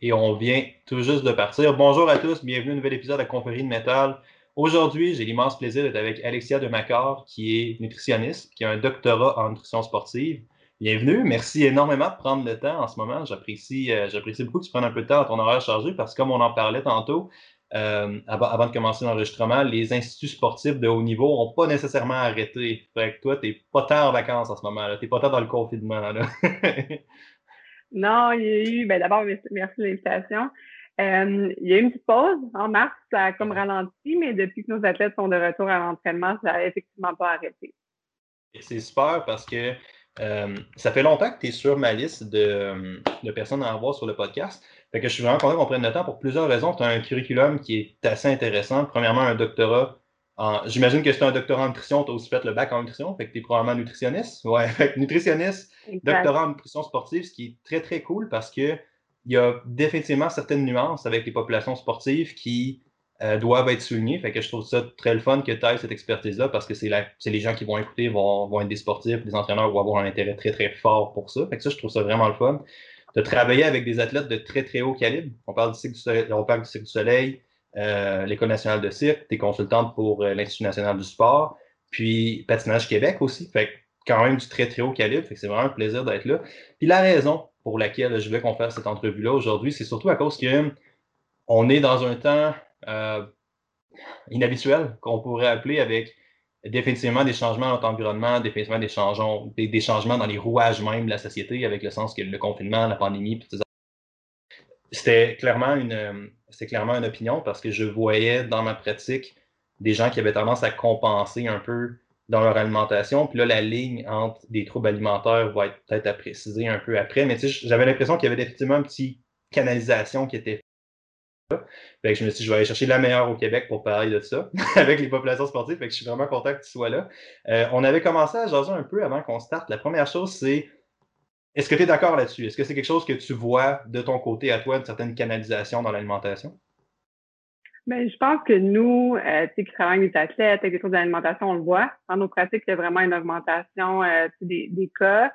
et on vient tout juste de partir. Bonjour à tous, bienvenue à un nouvel épisode de la Confrérie de Métal. Aujourd'hui, j'ai l'immense plaisir d'être avec Alexia Demacor, qui est nutritionniste, qui a un doctorat en nutrition sportive. Bienvenue, merci énormément de prendre le temps en ce moment. J'apprécie, euh, j'apprécie beaucoup que tu prennes un peu de temps à ton horaire chargé parce que comme on en parlait tantôt, euh, avant, de commencer l'enregistrement, les instituts sportifs de haut niveau n'ont pas nécessairement arrêté. Fait que toi, tu n'es pas tant en vacances en ce moment. Tu n'es pas tant dans le confinement. Là. Non, il y a eu, ben d'abord, merci de l'invitation. Euh, il y a eu une petite pause. En mars, ça a comme ralenti, mais depuis que nos athlètes sont de retour à l'entraînement, ça n'a effectivement pas arrêté. C'est super parce que euh, ça fait longtemps que tu es sur ma liste de, personnes à avoir sur le podcast. Fait que je suis vraiment content qu'on prenne le temps pour plusieurs raisons. Tu as un curriculum qui est assez intéressant. Premièrement, un doctorat J'imagine que c'est un doctorat en nutrition, tu as aussi fait le bac en nutrition, fait que tu es probablement nutritionniste. Ouais, nutritionniste, doctorat en nutrition sportive, ce qui est très, très cool parce que il y a définitivement certaines nuances avec les populations sportives qui euh, doivent être soulignées. Fait que je trouve ça très le fun que tu aies cette expertise-là parce que c'est les gens qui vont écouter vont, vont être des sportifs, des entraîneurs vont avoir un intérêt très, très fort pour ça. Fait que ça, je trouve ça vraiment le fun. De travailler avec des athlètes de très, très haut calibre. On parle du cycle du soleil, on parle du cycle du soleil, euh, l'École nationale de cirque, tu es consultante pour euh, l'Institut national du sport, puis Patinage Québec aussi. Fait quand même du très très haut calibre, fait que c'est vraiment un plaisir d'être là. Puis la raison pour laquelle je veux qu'on fasse cette entrevue-là aujourd'hui, c'est surtout à cause que on est dans un temps euh, inhabituel qu'on pourrait appeler avec définitivement des changements dans notre environnement, définitivement des changements, des, changements dans les rouages même de la société, avec le sens que le confinement, la pandémie, c'était clairement une c'est clairement une opinion parce que je voyais dans ma pratique des gens qui avaient tendance à compenser un peu dans leur alimentation. Puis là, la ligne entre des troubles alimentaires va être peut-être à préciser un peu après. Mais tu sais, j'avais l'impression qu'il y avait effectivement une petite canalisation qui était fait que je me suis dit, je vais aller chercher la meilleure au Québec pour parler de ça avec les populations sportives. Fait que je suis vraiment content que tu sois là. Euh, on avait commencé à jaser un peu avant qu'on starte. La première chose, c'est est-ce que tu es d'accord là-dessus? Est-ce que c'est quelque chose que tu vois de ton côté à toi, une certaine canalisation dans l'alimentation? Bien, je pense que nous, euh, qui travaillons avec des athlètes, avec des choses d'alimentation, on le voit. Dans nos pratiques, il y a vraiment une augmentation euh, des, cas.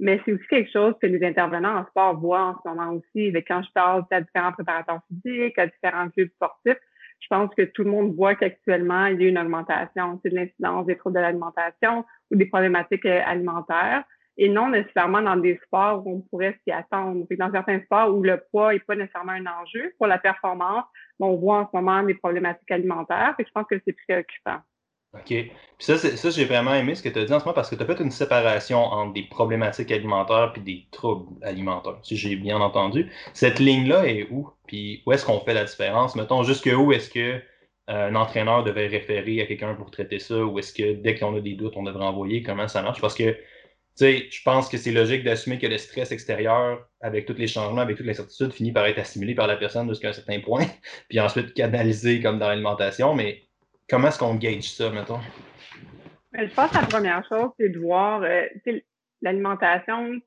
Mais c'est aussi quelque chose que les intervenants en sport voient en ce moment aussi. quand je parle à différents préparateurs physiques, à différents clubs sportifs, je pense que tout le monde voit qu'actuellement, il y a une augmentation de l'incidence des troubles de l'alimentation ou des problématiques euh, alimentaires et non nécessairement dans des sports où on pourrait s'y attendre. Dans certains sports où le poids n'est pas nécessairement un enjeu pour la performance, on voit en ce moment des problématiques alimentaires. Et je pense que c'est préoccupant. OK. Puis ça, ça j'ai vraiment aimé ce que tu as dit en ce moment parce que tu as fait une séparation entre des problématiques alimentaires puis des troubles alimentaires, si j'ai bien entendu. Cette ligne-là est où? Puis où est-ce qu'on fait la différence? Mettons, jusque où est-ce que euh, un entraîneur devait référer à quelqu'un pour traiter ça? Ou est-ce que dès qu'on a des doutes, on devrait envoyer? Comment ça marche? Parce que sais, je pense que c'est logique d'assumer que le stress extérieur, avec tous les changements, avec toute l'incertitude, finit par être assimilé par la personne jusqu'à un certain point, puis ensuite canalisé comme dans l'alimentation. Mais comment est-ce qu'on gage ça, mettons? Ben, je pense que la première chose, c'est de voir euh, l'alimentation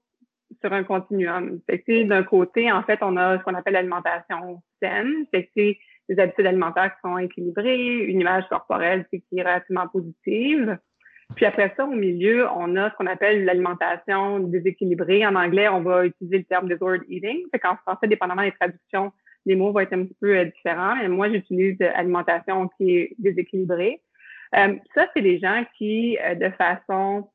sur un continuum. D'un côté, en fait, on a ce qu'on appelle l'alimentation saine. C'est des habitudes alimentaires qui sont équilibrées, une image corporelle qui est relativement positive. Puis après ça, au milieu, on a ce qu'on appelle l'alimentation déséquilibrée. En anglais, on va utiliser le terme disordered eating. Fait qu'en français, dépendamment des traductions, les mots vont être un petit peu euh, différents. Et moi, j'utilise alimentation qui est déséquilibrée. Euh, ça, c'est des gens qui, euh, de façon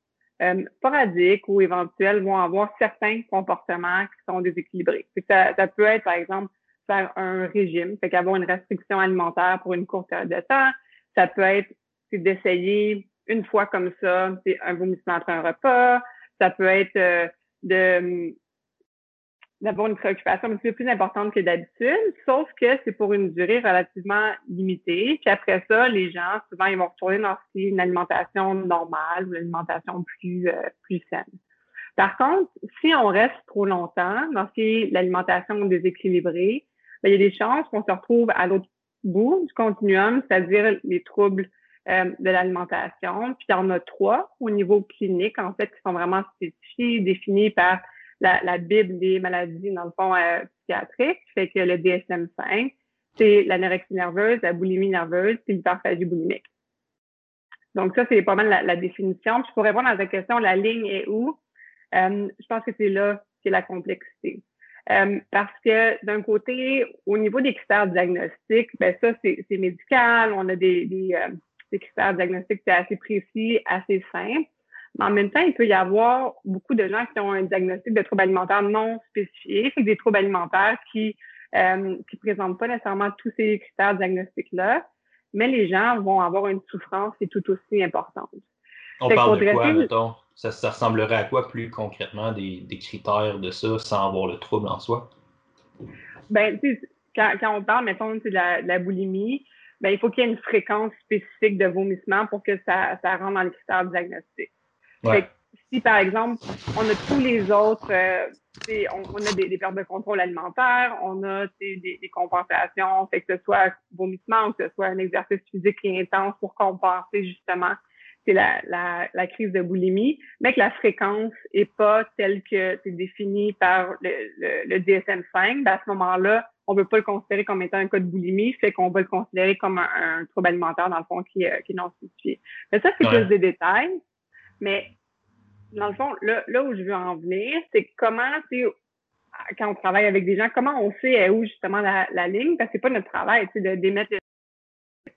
sporadique ou éventuelle, vont avoir certains comportements qui sont déséquilibrés. Ça, ça peut être, par exemple, faire un régime, fait qu'avoir une restriction alimentaire pour une courte période de temps. Ça peut être d'essayer une fois comme ça, c'est un vomissement après un repas. Ça peut être euh, d'avoir une préoccupation un petit peu plus importante que d'habitude, sauf que c'est pour une durée relativement limitée. Puis après ça, les gens, souvent, ils vont retourner dans une alimentation normale ou une alimentation plus, euh, plus saine. Par contre, si on reste trop longtemps dans l'alimentation déséquilibrée, ben, il y a des chances qu'on se retrouve à l'autre bout du continuum, c'est-à-dire les troubles euh, de l'alimentation. Puis il y en a trois au niveau clinique, en fait, qui sont vraiment spécifiés, définis par la, la Bible des maladies, dans le fond, euh, psychiatriques. Fait que le DSM-5, c'est l'anorexie nerveuse, la boulimie nerveuse, puis l'hyperphagie boulimique. Donc ça, c'est pas mal la, définition. Puis pour répondre à ta question, la ligne est où? Euh, je pense que c'est là c'est la complexité. Euh, parce que d'un côté, au niveau des critères diagnostiques, ben ça, c'est médical. On a des, des, euh, des critères diagnostiques assez précis, assez simples. Mais en même temps, il peut y avoir beaucoup de gens qui ont un diagnostic de troubles alimentaires non spécifié, c'est des troubles alimentaires qui euh, qui présentent pas nécessairement tous ces critères diagnostiques-là, mais les gens vont avoir une souffrance qui est tout aussi importante. On parle de quoi, mettons? Ça, ça, ressemblerait à quoi plus concrètement des, des, critères de ça sans avoir le trouble en soi? Ben, quand, quand on parle, mettons, de la, de la boulimie, ben, il faut qu'il y ait une fréquence spécifique de vomissement pour que ça, ça rentre dans les critères diagnostiques. si, par exemple, on a tous les autres, euh, on, on, a des, des, pertes de contrôle alimentaire, on a des, des, compensations, fait que ce soit vomissement ou que ce soit un exercice physique intense pour compenser justement c'est la, la, la, crise de boulimie, mais que la fréquence est pas telle que c'est défini par le, le, le DSM-5, ben à ce moment-là, on ne veut pas le considérer comme étant un cas de boulimie, fait qu'on va le considérer comme un, trouble alimentaire, dans le fond, qui, euh, qui est non spécifié. Mais ça, c'est plus des détails. Mais dans le fond, là, là où je veux en venir, c'est comment, quand on travaille avec des gens, comment on sait où justement la, la ligne, parce que c'est pas notre travail, tu sais, de d'émettre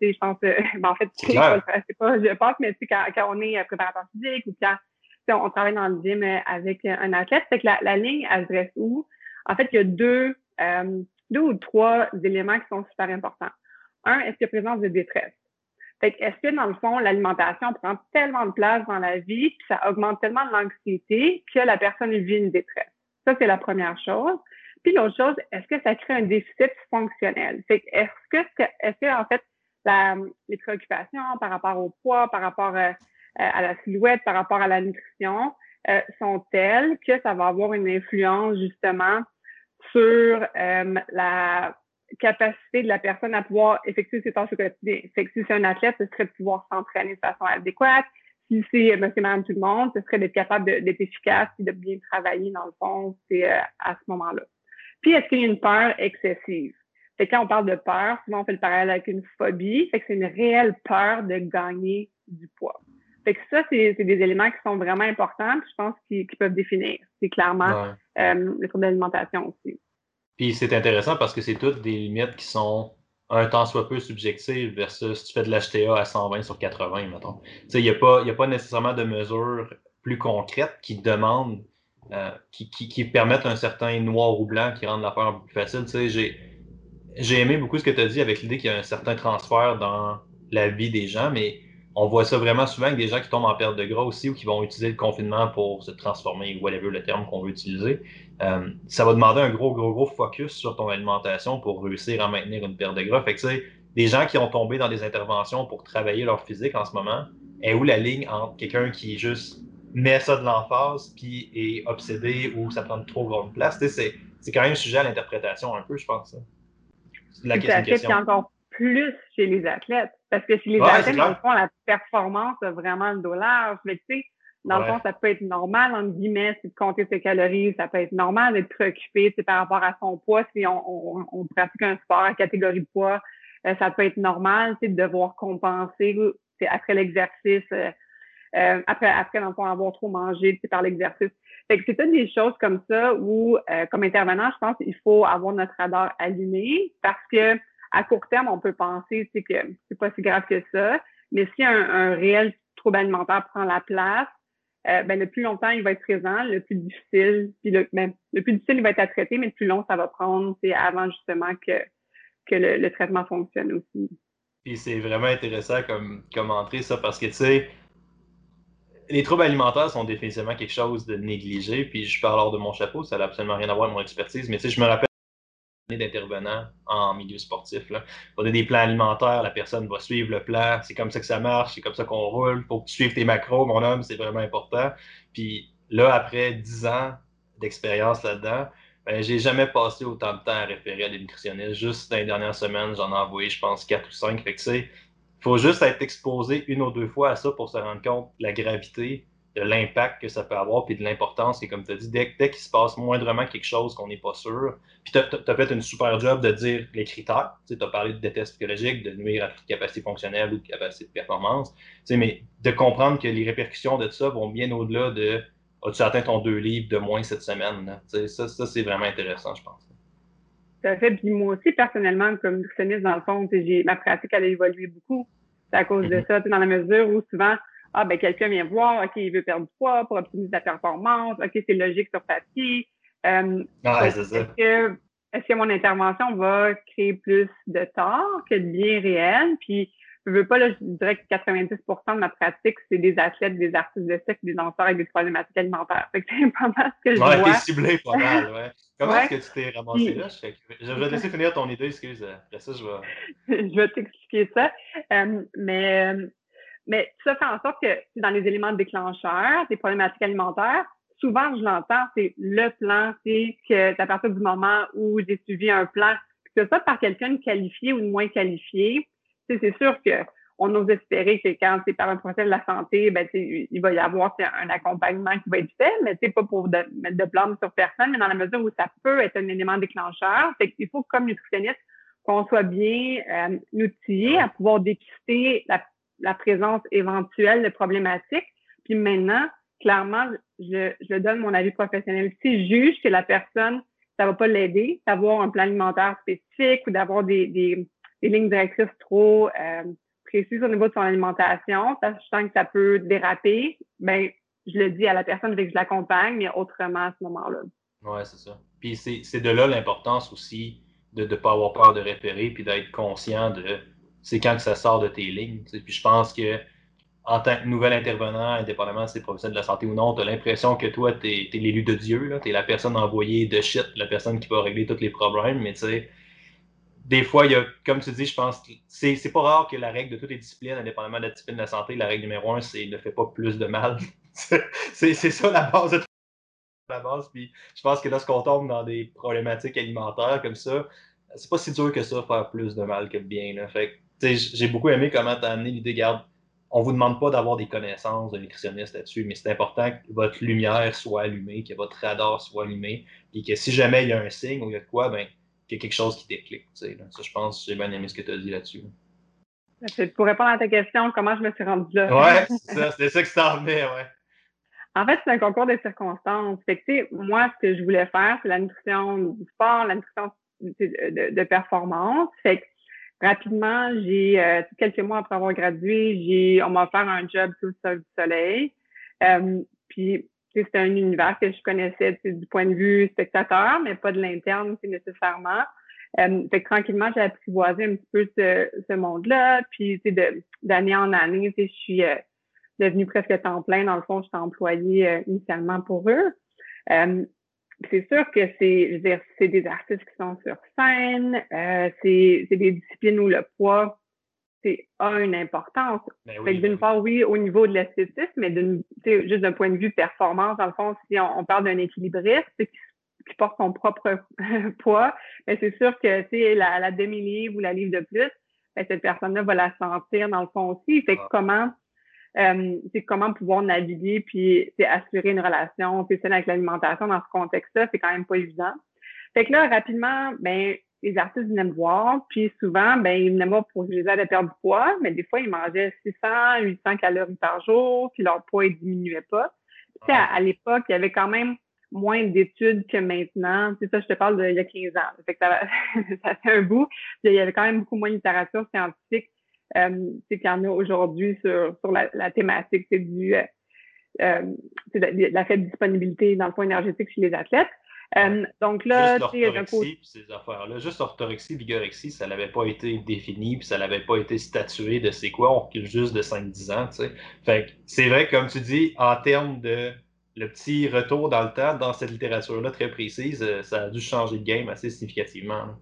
je pense, euh, ben, en fait, c'est pas, je pense, mais quand, quand on est préparateur physique ou quand on travaille dans le gym euh, avec un athlète, c'est que la, la ligne, elle se dresse où? En fait, il y a deux, euh, deux ou trois éléments qui sont super importants. Un, est-ce qu'il y a présence de détresse? Fait est-ce que, dans le fond, l'alimentation prend tellement de place dans la vie, puis ça augmente tellement l'anxiété que la personne vit une détresse? Ça, c'est la première chose. Puis l'autre chose, est-ce que ça crée un déficit fonctionnel? Fait est-ce que, est-ce que, en fait, la, les préoccupations par rapport au poids, par rapport euh, à la silhouette, par rapport à la nutrition, euh, sont telles que ça va avoir une influence justement sur euh, la capacité de la personne à pouvoir effectuer ses tâches au quotidien. Fait que si c'est un athlète, ce serait de pouvoir s'entraîner de façon adéquate. Si c'est monsieur, madame, tout le monde, ce serait d'être capable d'être efficace et de bien travailler dans le fond, c'est euh, à ce moment-là. Puis, est-ce qu'il y a une peur excessive? Fait quand on parle de peur, souvent on fait le parallèle avec une phobie. Fait que c'est une réelle peur de gagner du poids. Fait que ça, c'est des éléments qui sont vraiment importants, je pense qu'ils peuvent définir. C'est clairement euh, le trouble d'alimentation aussi. Puis c'est intéressant parce que c'est toutes des limites qui sont un temps soit peu subjectives versus si tu fais de l'HTA à 120 sur 80, mettons. Il n'y a, pas, a pas nécessairement de mesures plus concrètes qui demandent, euh, qui, qui, permettent un certain noir ou blanc qui rendent l'affaire un peu plus facile. J'ai aimé beaucoup ce que tu as dit avec l'idée qu'il y a un certain transfert dans la vie des gens, mais on voit ça vraiment souvent avec des gens qui tombent en perte de gras aussi ou qui vont utiliser le confinement pour se transformer, ou whatever le terme qu'on veut utiliser. Euh, ça va demander un gros, gros, gros focus sur ton alimentation pour réussir à maintenir une perte de gras. Fait que, des gens qui ont tombé dans des interventions pour travailler leur physique en ce moment, est où la ligne entre quelqu'un qui juste met ça de l'emphase puis est obsédé ou ça prend trop grande place? C'est, c'est quand même sujet à l'interprétation un peu, je pense. La question plus chez les athlètes. Parce que chez les athlètes, dans le fond, la performance a vraiment le dos large. Mais tu sais, dans le fond, ça peut être normal, entre guillemets, de compter ses calories. Ça peut être normal d'être préoccupé par rapport à son poids. Si on, on, on pratique un sport à catégorie de poids, euh, ça peut être normal de devoir compenser après l'exercice. Euh, euh, après, après, dans le fond, avoir trop mangé par l'exercice. Fait que c'est toutes des choses comme ça où, euh, comme intervenant, je pense qu'il faut avoir notre radar allumé parce que à court terme, on peut penser que c'est pas si grave que ça, mais si un, réel trouble alimentaire prend la place, euh, ben, le plus longtemps il va être présent, le plus difficile, puis le, ben, le plus difficile il va être à traiter, mais le plus long ça va prendre, c'est avant justement que, que le, traitement fonctionne aussi. Puis c'est vraiment intéressant comme, comme entrée, ça, parce que tu sais, les troubles alimentaires sont définitivement quelque chose de négligé, puis je parle hors de mon chapeau, ça n'a absolument rien à voir avec mon expertise, mais tu sais, je me rappelle d'intervenants en milieu sportif. Là. On a des plans alimentaires, la personne va suivre le plan, c'est comme ça que ça marche, c'est comme ça qu'on roule, faut que tu suives tes macros, mon homme, c'est vraiment important. Puis là, après 10 ans d'expérience là-dedans, ben, j'ai jamais passé autant de temps à référer à des nutritionnistes. Juste dans les dernières semaines, j'en ai envoyé, je pense, 4 ou 5. Fait il faut juste être exposé une ou deux fois à ça pour se rendre compte de la gravité de l'impact que ça peut avoir, puis de l'importance. Et comme tu as dit, dès, dès qu'il se passe moindrement quelque chose qu'on n'est pas sûr, puis tu as, fait une super job de dire les critères. Tu as parlé de déteste psychologique, de nuire à toute capacité fonctionnelle ou de capacité de performance. Mais de comprendre que les répercussions de ça vont bien au-delà de as-tu atteint ton deux livres de moins cette semaine? Ça, ça c'est vraiment intéressant, je pense. Ça fait. Puis moi aussi, personnellement, comme nutritionniste, dans le fond, ma pratique, elle a évolué beaucoup. C'est à cause de mm-hmm. ça, dans la mesure où souvent, ah, ben, quelqu'un vient voir, OK, il veut perdre du poids pour optimiser sa performance, OK, c'est logique sur papier. Euh, ouais. Est-ce que, mon intervention va créer plus de tort que de bien réel? Puis, je veux pas, là, je dirais que 90% de ma pratique, c'est des athlètes, des artistes de sexe, des danseurs avec des problématiques alimentaires. Fait que c'est pas mal ce que je ouais, vois. t'es ciblé pas mal, ouais. Comment est-ce que tu t'es ramassé là? Je, vais te laisser finir ton idée, excuse. Après ça, je vais... je vais t'expliquer ça. Euh, mais, mais ça fait en sorte que dans les éléments déclencheurs, des problématiques alimentaires, souvent, je l'entends, c'est le plan, c'est que à partir du moment où j'ai suivi un plan, que ce soit par quelqu'un de qualifié ou de moins qualifié, c'est sûr que on ose espérer que quand c'est par un professionnel de la santé, ben, il va y avoir un accompagnement qui va être fait, mais c'est pas pour mettre de blâme sur personne, mais dans la mesure où ça peut être un élément déclencheur. Fait qu'il faut, comme nutritionniste, qu'on soit bien euh, outillé à pouvoir dépister la, la, présence éventuelle de problématiques. Puis maintenant, clairement, je, je donne mon avis professionnel. Si je juge que la personne, ça va pas l'aider d'avoir un plan alimentaire spécifique ou d'avoir des, des lignes directrices trop euh, précises au niveau de son alimentation, sachant que ça peut déraper, ben je le dis à la personne, que je l'accompagne, mais autrement à ce moment-là. Oui, c'est ça. Puis c'est de là l'importance aussi de ne pas avoir peur de repérer puis d'être conscient de c'est quand que ça sort de tes lignes. Puis je pense que en tant que nouvel intervenant, indépendamment si c'est professionnel de la santé ou non, tu as l'impression que toi, tu es, l'élu de Dieu, tu es la personne envoyée de shit, la personne qui va régler tous les problèmes, mais tu sais, des fois, il y a, comme tu dis, je pense que c'est pas rare que la règle de toutes les disciplines, indépendamment de la discipline de la santé, la règle numéro un, c'est ne fais pas plus de mal. c'est ça la base de la base. Puis je pense que lorsqu'on tombe dans des problématiques alimentaires comme ça, c'est pas si dur que ça faire plus de mal que de bien. Fait j'ai beaucoup aimé comment tu as amené l'idée, garde, on vous demande pas d'avoir des connaissances de nutritionniste là-dessus, mais c'est important que votre lumière soit allumée, que votre radar soit allumé, et que si jamais il y a un signe ou il y a de quoi, ben qu'il y a quelque chose qui déclic. Ça, je pense, j'ai bien aimé ce que tu as dit là-dessus. Pour répondre à ta question, comment je me suis rendue là? Ouais, c'est ça, que ça en ouais. En fait, c'est un concours de circonstances. Fait que, moi, ce que je voulais faire, c'est la nutrition du sport, la nutrition de, performance. Fait que, rapidement, j'ai, euh, quelques mois après avoir gradué, j'ai, on m'a offert un job sous le sol du soleil. Euh, puis, c'était un univers que je connaissais du point de vue spectateur, mais pas de l'interne nécessairement. Euh, fait que tranquillement, j'ai apprivoisé un petit peu ce, ce monde-là. Puis d'année en année, je suis euh, devenue presque temps plein. Dans le fond, j'étais employée euh, initialement pour eux. Euh, c'est sûr que c'est, je veux dire, c'est des artistes qui sont sur scène, c'est, c'est des disciplines où le poids c'est a une importance. Ben d'une ben part, oui, au niveau de l'esthétisme, mais d'une, juste d'un point de vue performance, dans le fond, si on, parle d'un équilibriste qui, qui, porte son propre poids, mais ben, c'est sûr que la, la demi-livre ou la livre de plus, cette personne-là va la sentir dans le fond aussi. Fait que ah. comment euh, c'est comment pouvoir naviguer puis assurer une relation saine avec l'alimentation dans ce contexte-là, c'est quand même pas évident. Fait que là, rapidement, ben, les artistes venaient me voir, puis souvent, ben, ils venaient me voir pour les aide à perdre du poids, mais des fois, ils mangeaient 600, 800 calories par jour, puis leur poids, il diminuait pas. Puis, à, l'époque, il y avait quand même moins d'études que maintenant. C'est ça, je te parle d'il y a 15 ans. Fait que ça, ça, fait un bout. Puis, il y avait quand même beaucoup moins de littérature scientifique qu'il y en a aujourd'hui sur, sur la, la thématique du euh, euh de la faible disponibilité dans le fond énergétique chez les athlètes. Euh, donc là, tu sais, ces affaires-là, juste orthorexie, vigorexie, ça n'avait pas été défini, puis ça n'avait pas été statué de c'est quoi, on recule juste de 5-10 ans, tu sais. Fait c'est vrai, comme tu dis, en termes de le petit retour dans le temps, dans cette littérature-là très précise, euh, ça a dû changer de game assez significativement.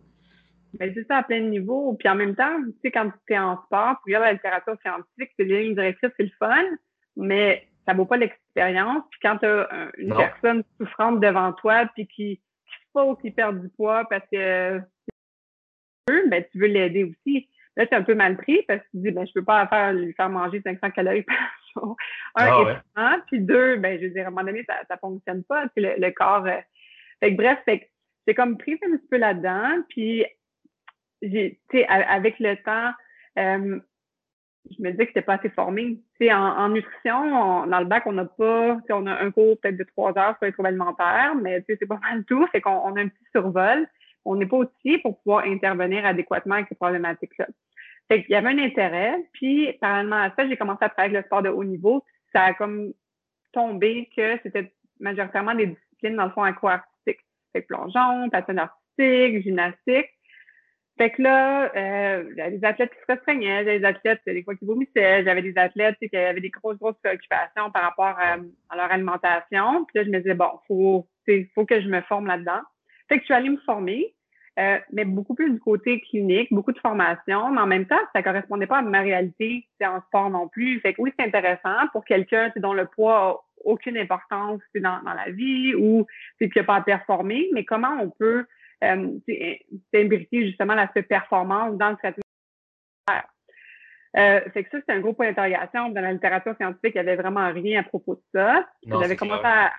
Ben, c'est ça à plein de niveaux. Puis en même temps, tu sais, quand tu es en sport, pour regarder la littérature scientifique, c'est les lignes directrices, c'est le fun, mais ça vaut pas l'expérience. Puis quand tu as une personne souffrante devant toi, puis qui, qui faut qu'il perde du poids parce que ben, tu veux l'aider aussi. Là, tu es un peu mal pris parce que tu dis, ben, je peux pas faire, lui faire manger 500 calories par jour. Un, ah, puis deux, ben, je veux dire, à un moment donné, ça, ça fonctionne pas. Puis le, corps. Euh, fait que, bref, c'est comme pris un petit peu là-dedans. Puis, j'ai, avec le temps, euh, je me disais que c'était pas assez formé. Tu en, en nutrition, dans le bac, on n'a pas, on a un cours peut-être de trois heures sur les troubles alimentaires, mais c'est pas mal tout. Fait qu'on on a un petit survol. On n'est pas outillé pour pouvoir intervenir adéquatement avec ces problématiques-là. Fait qu'il y avait un intérêt. Puis, parallèlement à ça, j'ai commencé à travailler avec le sport de haut niveau. Ça a comme tombé que c'était majoritairement des disciplines, dans le fond, aquartistiques. Fait que plongeon, patin artistique, gymnastique. Fait que là, euh, j'avais des athlètes qui se restreignaient, j'avais des athlètes des fois qui vomissaient, j'avais des athlètes qui avaient des grosses, grosses préoccupations par rapport à, leur alimentation. Puis là, je me disais, bon, faut, faut que je me forme là-dedans. Fait que je suis allée me former, euh, mais beaucoup plus du côté clinique, beaucoup de formation, mais en même temps, ça correspondait pas à ma réalité en sport non plus. Fait que oui, c'est intéressant pour quelqu'un dont le poids a aucune importance dans, dans la vie ou qui n'a pas à performer, mais comment on peut euh, imbriquer justement l'aspect performance dans le traitement. Euh, fait que ça, c'est un gros point d'interrogation. Dans la littérature scientifique, il n'y avait vraiment rien à propos de ça. J'avais commencé à,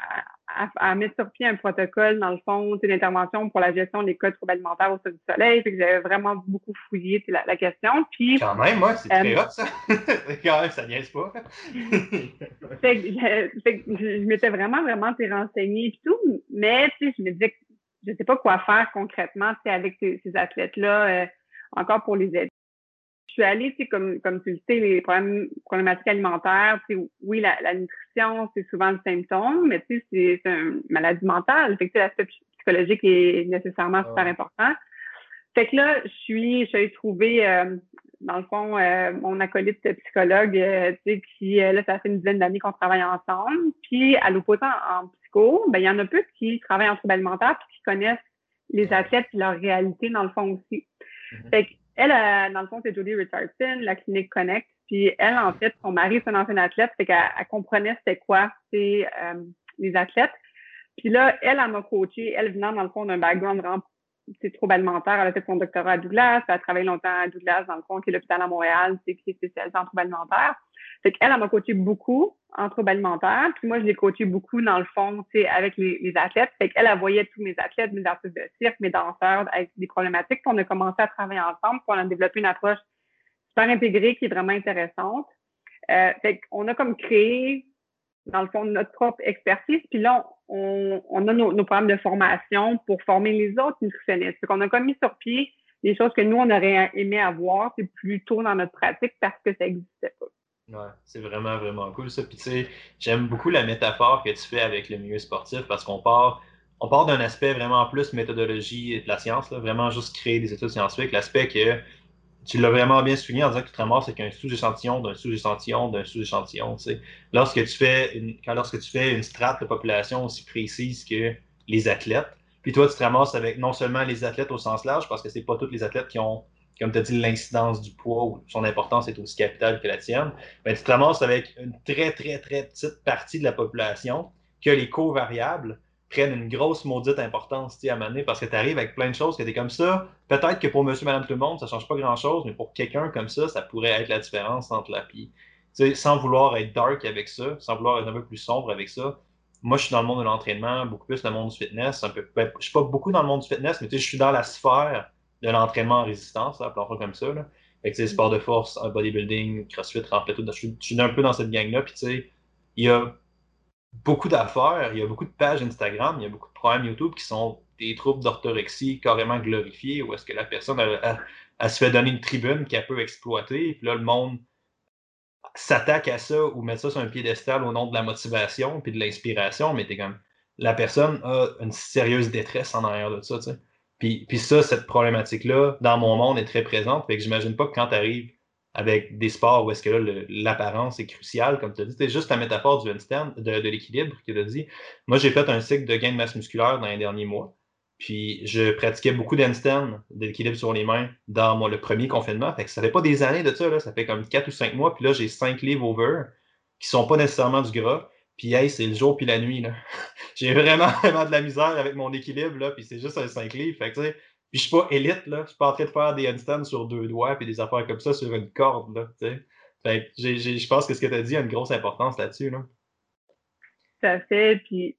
à, mettre sur pied un protocole, dans le fond, d'intervention pour la gestion des cas de troubles alimentaires au sol du soleil. Fait que j'avais vraiment beaucoup fouillé la, la, question. Puis, Quand même, moi, c'est très euh, hot, ça. Quand même, ça niaise pas. fait que, je, fait que je, m'étais vraiment, vraiment renseignée et tout. Mais, tu sais, je me disais que je ne sais pas quoi faire concrètement avec ces, ces athlètes-là, euh, encore pour les aider. Je suis allée, comme, comme tu le sais, les problèmes, problématiques alimentaires, oui, la, la nutrition, c'est souvent le symptôme, mais c'est une maladie mentale. Fait que l'aspect psychologique est nécessairement super important. Fait que là, je suis, je suis allée trouver, euh, dans le fond, euh, mon acolyte psychologue, euh, tu sais, qui, là, ça fait une dizaine d'années qu'on travaille ensemble. Puis, à l'opposé en, ben, il y en a peu qui travaillent en trouble alimentaire puis qui connaissent les athlètes et leur réalité, dans le fond aussi. Mm-hmm. Fait elle, dans le fond, c'est Julie Richardson, la clinique Connect. Puis elle, en fait, son mari, c'est un ancien athlète, fait qu'elle comprenait c'était quoi, c'est les athlètes. Puis là, elle, elle m'a coaché, elle venant, dans le fond, d'un background c'est trouble alimentaire. Elle a fait son doctorat à Douglas. Elle a travaillé longtemps à Douglas, dans le fond, qui est l'hôpital à Montréal, c'est qui est spécialisé en trouble alimentaire. Fait qu'elle, elle m'a coaché beaucoup en trouble alimentaire. Puis moi, je l'ai coaché beaucoup, dans le fond, avec les, les athlètes. Fait qu'elle, elle voyait tous mes athlètes, mes artistes de cirque, mes danseurs avec des problématiques. Puis on a commencé à travailler ensemble. Puis on a développé une approche super intégrée qui est vraiment intéressante. Euh, fait qu'on a comme créé dans le fond, notre propre expertise. Puis là, on, on a nos, nos, programmes de formation pour former les autres nutritionnistes. Fait qu'on a comme mis sur pied des choses que nous, on aurait aimé avoir, plus tôt dans notre pratique parce que ça n'existait pas. C'est vraiment, vraiment cool ça. Puis tu sais, j'aime beaucoup la métaphore que tu fais avec le milieu sportif parce qu'on part, on part d'un aspect vraiment plus méthodologie de la science, là, vraiment juste créer des études scientifiques. L'aspect que tu l'as vraiment bien souligné en disant que tu te ramasses avec un sous-échantillon d'un sous-échantillon d'un sous-échantillon. Lorsque tu fais une, quand lorsque tu fais une strate de population aussi précise que les athlètes, puis toi, tu te ramasses avec non seulement les athlètes au sens large, parce que c'est pas tous les athlètes qui ont, comme tu as dit, l'incidence du poids ou son importance est aussi capitale que la tienne, mais tu te ramasses avec une très, très, très petite partie de la population que les covariables prennent une grosse maudite importance à mener parce que tu arrives avec plein de choses que tu comme ça. Peut-être que pour monsieur, madame, tout le monde, ça change pas grand-chose, mais pour quelqu'un comme ça, ça pourrait être la différence entre la puis sans vouloir être dark avec ça, sans vouloir être un peu plus sombre avec ça. Moi, je suis dans le monde de l'entraînement, beaucoup plus dans le monde du fitness. Un peu, ben, je suis pas beaucoup dans le monde du fitness, mais je suis dans la sphère de l'entraînement en résistance, appelons ça comme ça. Là. Fait que, sport de force, bodybuilding, crossfit, rempli tout. Je suis, je suis un peu dans cette gang-là. Puis, tu sais, il y a beaucoup d'affaires, il y a beaucoup de pages Instagram, il y a beaucoup de programmes YouTube qui sont des troubles d'orthorexie carrément glorifiés, où est-ce que la personne, elle, se fait donner une tribune qu'elle peut exploiter, puis là, le monde s'attaque à ça ou met ça sur un piédestal au nom de la motivation puis de l'inspiration, mais t'es comme, la personne a une sérieuse détresse en arrière de ça, tu sais. Puis, ça, cette problématique-là, dans mon monde, est très présente, fait que j'imagine pas que quand tu arrives avec des sports où est-ce que là, l'apparence est cruciale, comme tu as dit. C'est juste la métaphore du handstand, de, l'équilibre que tu as dit. Moi, j'ai fait un cycle de gain de masse musculaire dans les derniers mois. Puis je pratiquais beaucoup d'handstand, de l'équilibre sur les mains, dans le premier confinement. Fait que ça fait pas des années de ça, là. ça fait comme 4 ou 5 mois. Puis là, j'ai 5 livres over qui sont pas nécessairement du gras. Puis hey, c'est le jour puis la nuit. Là. j'ai vraiment, vraiment de la misère avec mon équilibre. Là, puis c'est juste un 5 livres. Que puis je suis pas élite, là. Je suis pas en train de faire des handstands sur deux doigts puis des affaires comme ça sur une corde, là. Fait je pense que ce que tu as dit a une grosse importance là-dessus, là. Tout à fait. Puis,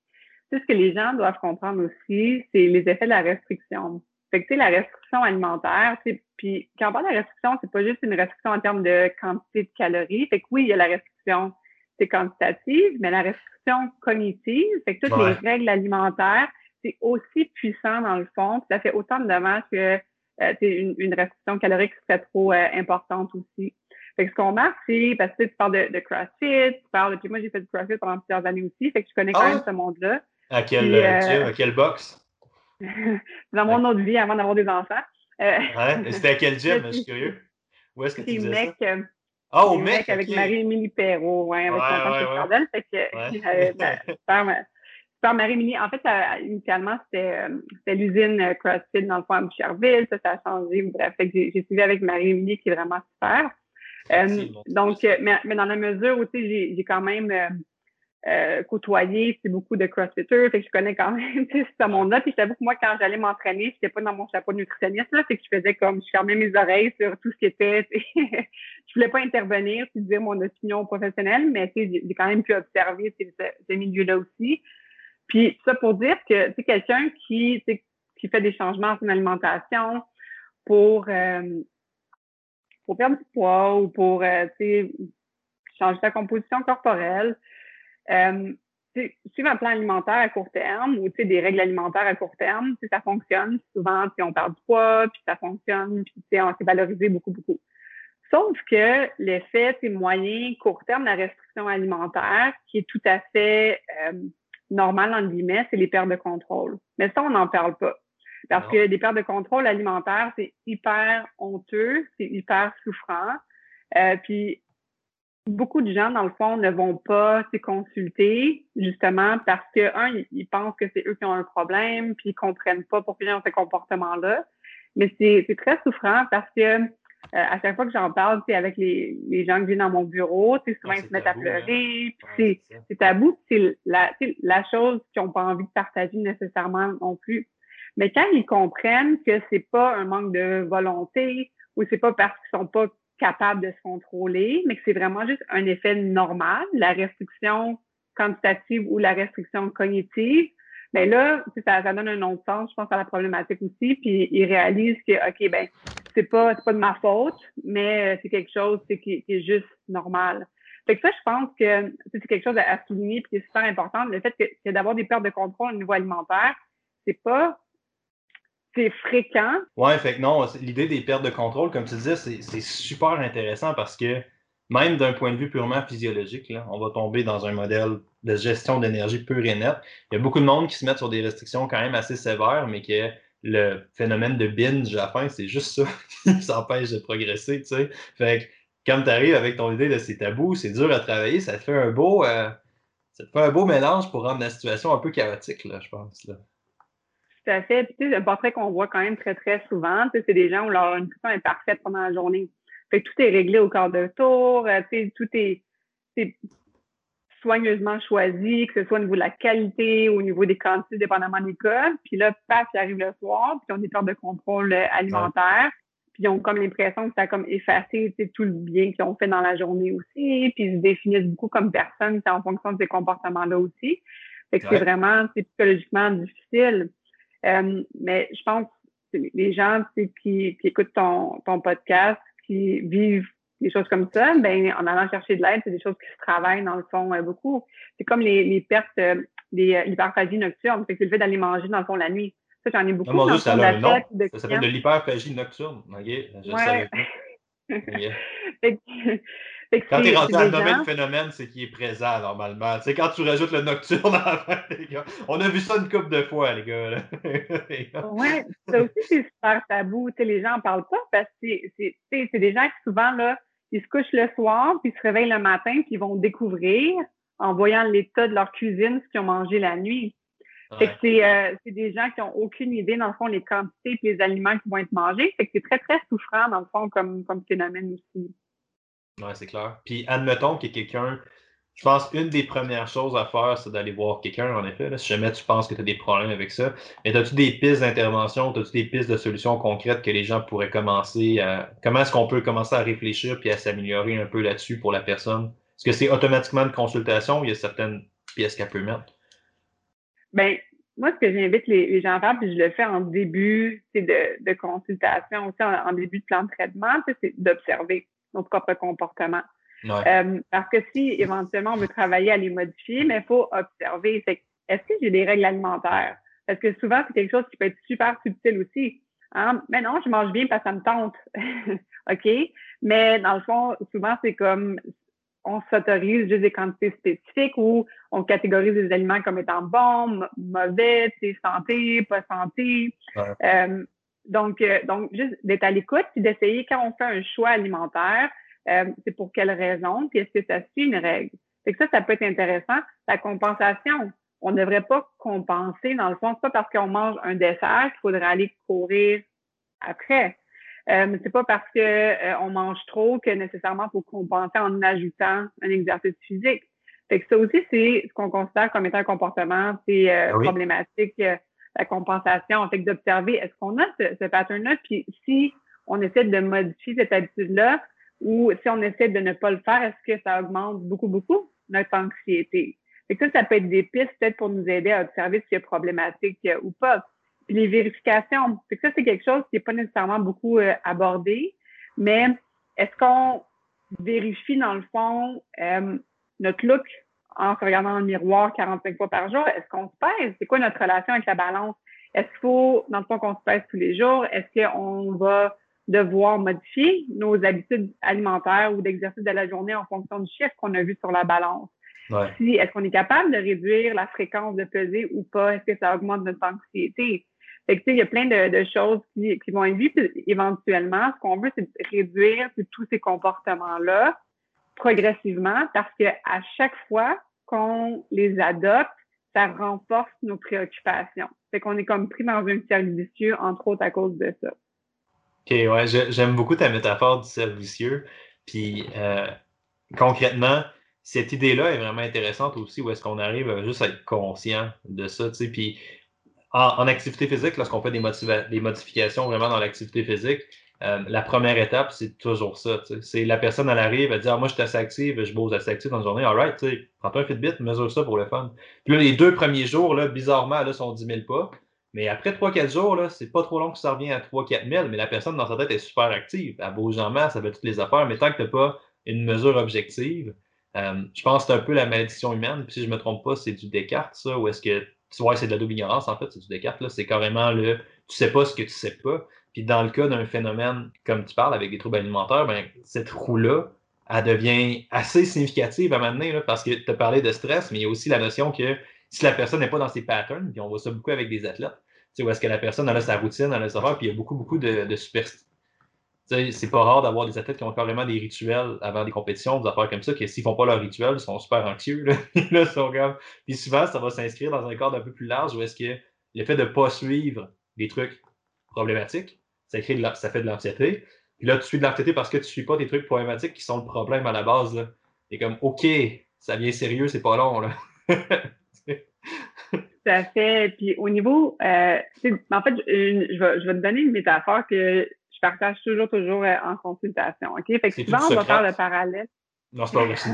ce que les gens doivent comprendre aussi, c'est les effets de la restriction. Fait que, tu sais, la restriction alimentaire, puis quand on parle de restriction, c'est pas juste une restriction en termes de quantité de calories. Fait que oui, il y a la restriction c'est quantitative, mais la restriction cognitive, fait que toutes les règles alimentaires, c'est aussi puissant dans le fond. Ça fait autant de dommages que euh, une, une, restriction calorique serait trop euh, importante aussi. Fait que ce qu'on marque, c'est parce que tu parles de, de CrossFit, tu parles, puis moi j'ai fait du CrossFit pendant plusieurs années aussi, fait que je connais quand ah même ce monde-là. À quel euh, à quel box? dans mon autre vie avant d'avoir des enfants. Euh, ouais, c'était à quel gym, je suis curieux. Où est-ce que tu faisais mec, ça? Euh, ah, au mec, avec Marie-Émilie Perrault, ouais, avec ouais, ouais, Fait que, ouais. super, Marie-Émilie. En fait, initialement, c'était l'usine CrossFit dans le fond à Boucherville. Ça, ça a changé. Bref, fait que j'ai suivi avec Marie-Émilie qui est vraiment super. Euh, donc, euh, mais, mais, dans la mesure où, tu sais, j'ai quand même euh, euh côtoyé beaucoup de crossfitters, fait que je connais quand même ce monde-là. Puis j'avoue que moi, quand j'allais m'entraîner, j'étais pas dans mon chapeau de nutritionniste, là, c'est que je faisais comme, je fermais mes oreilles sur tout ce qui était, je voulais pas intervenir, puis dire mon opinion professionnelle, mais j'ai quand même pu observer ce, ce milieu-là aussi. Puis ça pour dire que, sais, quelqu'un qui, qui fait des changements en son alimentation pour pour perdre du poids ou pour euh, changer sa composition corporelle. Euh, suivre un plan alimentaire à court terme ou des règles alimentaires à court terme, ça fonctionne. Souvent, on perd du poids, puis ça fonctionne, puis on s'est valorisé beaucoup, beaucoup. Sauf que l'effet moyen, court terme, la restriction alimentaire, qui est tout à fait euh, normal, en guillemets, c'est les pertes de contrôle. Mais ça, on n'en parle pas. Parce que des pertes de contrôle alimentaire, c'est hyper honteux, c'est hyper souffrant. Euh, puis beaucoup de gens, dans le fond, ne vont pas se consulter, justement, parce que, un, ils pensent que c'est eux qui ont un problème, puis ils comprennent pas pourquoi ils ont ces comportements-là. Mais c'est très souffrant parce que euh, à chaque fois que j'en parle, c'est avec les, les gens que j'ai dans mon bureau, c'est souvent ah, ils se mettent à hein. pleurer, puis c'est tabou, c'est la, la chose qu'ils n'ont pas envie de partager nécessairement non plus. Mais quand ils comprennent que c'est pas un manque de volonté ou c'est pas parce qu'ils sont pas capables de se contrôler, mais que c'est vraiment juste un effet normal, la restriction quantitative ou la restriction cognitive, mais ben là, ça, ça donne un autre sens, je pense, à la problématique aussi. Puis ils réalisent que, OK, ben, c'est pas, pas de ma faute, mais c'est quelque chose qui, qui, est juste normal. Fait que ça, je pense que c'est quelque chose à souligner puis qui est super important. Le fait que, que d'avoir des pertes de contrôle au niveau alimentaire, c'est pas c'est fréquent. Ouais, fait que non, l'idée des pertes de contrôle, comme tu disais, c'est super intéressant parce que même d'un point de vue purement physiologique, là, on va tomber dans un modèle de gestion d'énergie pure et nette. Il y a beaucoup de monde qui se mettent sur des restrictions quand même assez sévères, mais que le phénomène de binge à la fin, c'est juste ça qui s'empêche de progresser, tu sais. Fait que quand tu arrives avec ton idée de ces tabous, c'est dur à travailler, ça te fait un beau, euh, ça te fait un beau mélange pour rendre la situation un peu chaotique, là, je pense. Là. Tout à fait. Puis, tu sais, un portrait qu'on voit quand même très, très souvent, tu sais, c'est des gens où leur nutrition est parfaite pendant la journée. Fait que tout est réglé au quart de tour, euh, tu sais, tout est, soigneusement choisi, que ce soit au niveau de la qualité, ou au niveau des quantités, dépendamment des cas. Puis là, paf, ils arrivent le soir, puis ils ont des pertes de contrôle euh, alimentaire. Puis ils ont comme l'impression que ça a comme effacé tout le bien qu'ils ont fait dans la journée aussi. Puis ils se définissent beaucoup comme personne en fonction de ces comportements-là aussi. Fait que c'est vraiment, c'est psychologiquement difficile. Euh, mais je pense que les gens qui, qui écoutent ton, ton podcast, qui vivent des choses comme ça, ben en allant chercher de l'aide, c'est des choses qui se travaillent dans le fond euh, beaucoup. C'est comme les, les pertes, euh, les l'hyperphagie nocturne, c'est le fait d'aller manger dans le fond la nuit. Ça, j'en ai beaucoup. Non, mon ça, a un nom. ça s'appelle de l'hyperphagie nocturne. OK, je ouais. savais quand tu es rendu dans le domaine phénomène, c'est qu'il est présent normalement. C'est quand tu rajoutes le nocturne à la fin, les gars. On a vu ça une couple de fois, les gars. oui, ça aussi, c'est super tabou. les gens n'en parlent pas parce que c'est des gens qui souvent, là, ils se couchent le soir, puis ils se réveillent le matin, puis ils vont découvrir, en voyant l'état de leur cuisine, ce qu'ils ont mangé la nuit. Euh, c'est des gens qui n'ont aucune idée, dans le fond, les quantités et les aliments qui vont être mangés. Fait que c'est très, très souffrant, dans le fond, comme, comme phénomène aussi. Oui, c'est clair. Puis admettons que quelqu'un, je pense une des premières choses à faire, c'est d'aller voir quelqu'un, en effet, si jamais tu penses que tu as des problèmes avec ça. Mais as-tu des pistes d'intervention, as-tu des pistes de solutions concrètes que les gens pourraient commencer à. Comment est-ce qu'on peut commencer à réfléchir puis à s'améliorer un peu là-dessus pour la personne? Est-ce que c'est automatiquement une consultation ou il y a certaines pièces qu'elle peut mettre? Bien, moi, ce que j'invite les, gens à faire, puis je le fais en début de consultation, aussi en, début de plan de traitement, c'est d'observer notre propre comportement. Euh, parce que si éventuellement on veut travailler à les modifier, mais il faut observer. Est-ce que j'ai des règles alimentaires? Parce que souvent, c'est quelque chose qui peut être super subtil aussi. Hein? Mais non, je mange bien parce que ça me tente. OK? Mais dans le fond, souvent, c'est comme on s'autorise juste des quantités spécifiques ou on catégorise les aliments comme étant bons, mauvais, santé, pas santé. Euh, donc, euh, donc, juste d'être à l'écoute puis d'essayer quand on fait un choix alimentaire, euh, c'est pour quelle raison, puis est-ce que ça suit une règle? C'est que ça, ça peut être intéressant. La compensation, on ne devrait pas compenser, dans le fond, c'est pas parce qu'on mange un dessert qu'il faudrait aller courir après. Euh, c'est pas parce que euh, on mange trop que nécessairement faut compenser en ajoutant un exercice physique. Fait que ça aussi, c'est ce qu'on considère comme étant un comportement, c'est euh, ah problématique, euh, la compensation. Fait que d'observer, est-ce qu'on a ce, ce pattern-là? Puis si on essaie de modifier cette habitude-là, ou si on essaie de ne pas le faire, est-ce que ça augmente beaucoup, beaucoup notre anxiété? Fait que ça, ça peut être des pistes peut-être pour nous aider à observer si c'est problématique ou pas. Puis les vérifications, c'est que ça, c'est quelque chose qui n'est pas nécessairement beaucoup euh, abordé, mais est-ce qu'on vérifie dans le fond euh, notre look en se regardant dans le miroir 45 fois par jour? Est-ce qu'on se pèse? C'est quoi notre relation avec la balance? Est-ce qu'il faut, dans le fond, qu'on se pèse tous les jours? Est-ce qu'on va devoir modifier nos habitudes alimentaires ou d'exercice de la journée en fonction du chiffre qu'on a vu sur la balance? Si, est-ce qu'on est capable de réduire la fréquence de peser ou pas? Est-ce que ça augmente notre anxiété? Fait que, il y a plein de, choses qui, vont être vues. éventuellement, ce qu'on veut, c'est réduire tous ces comportements-là progressivement parce que à chaque fois qu'on les adopte, ça renforce nos préoccupations. Fait qu'on est comme pris dans un cercle vicieux, entre autres à cause de ça. OK, ouais, j'aime beaucoup ta métaphore du cercle vicieux. Puis euh, concrètement, cette idée-là est vraiment intéressante aussi, où est-ce qu'on arrive juste à être conscient de ça. Puis en, activité physique, lorsqu'on fait des, des, modifications vraiment dans l'activité physique, euh, la première étape, c'est toujours ça. C'est la personne, elle arrive, elle dit ah, Moi, je suis assez active, je bouge assez active dans la journée. All right, prends-toi un Fitbit, mesure ça pour le fun. Puis là, les deux premiers jours, là, bizarrement, là, sont 10 000 pas. Mais après 3-4 jours, là, c'est pas trop long que ça revient à 3-4 000, mais la personne dans sa tête est super active. Elle bouge en masse, elle fait toutes les affaires, mais tant que tu n'as pas une mesure objective, euh, je pense que c'est un peu la malédiction humaine. Puis si je me trompe pas, c'est du Descartes, ça, ou est-ce que tu vois, c'est de la double ignorance, en fait, c'est du Descartes, là. C'est carrément le tu sais pas ce que tu sais pas. Puis dans le cas d'un phénomène comme tu parles avec des troubles alimentaires, ben, cette roue-là, elle devient assez significative à maintenant, parce que tu as parlé de stress, mais il y a aussi la notion que si la personne n'est pas dans ses patterns, puis on voit ça beaucoup avec des athlètes, où est-ce que la personne a sa routine, elle a sa faire, puis il y a beaucoup, beaucoup de, de c'est pas rare d'avoir des athlètes qui ont carrément des rituels avant des compétitions, des affaires comme ça, que s'ils font pas leur rituel, ils sont super anxieux. Là. sont Puis souvent, ça va s'inscrire dans un cadre un peu plus large où est-ce que le fait de ne pas suivre des trucs problématiques, ça, crée de ça fait de l'anxiété. Puis là, tu suis de l'anxiété parce que tu ne suis pas des trucs problématiques qui sont le problème à la base. Là. Et comme, OK, ça vient sérieux, c'est pas long. Là. Ça fait. Puis au niveau, euh, en fait, je, je, vais, je vais te donner une métaphore que partage toujours, toujours euh, en consultation. OK? Fait que souvent, on va faire le parallèle. Non, c'est pas vrai, c'est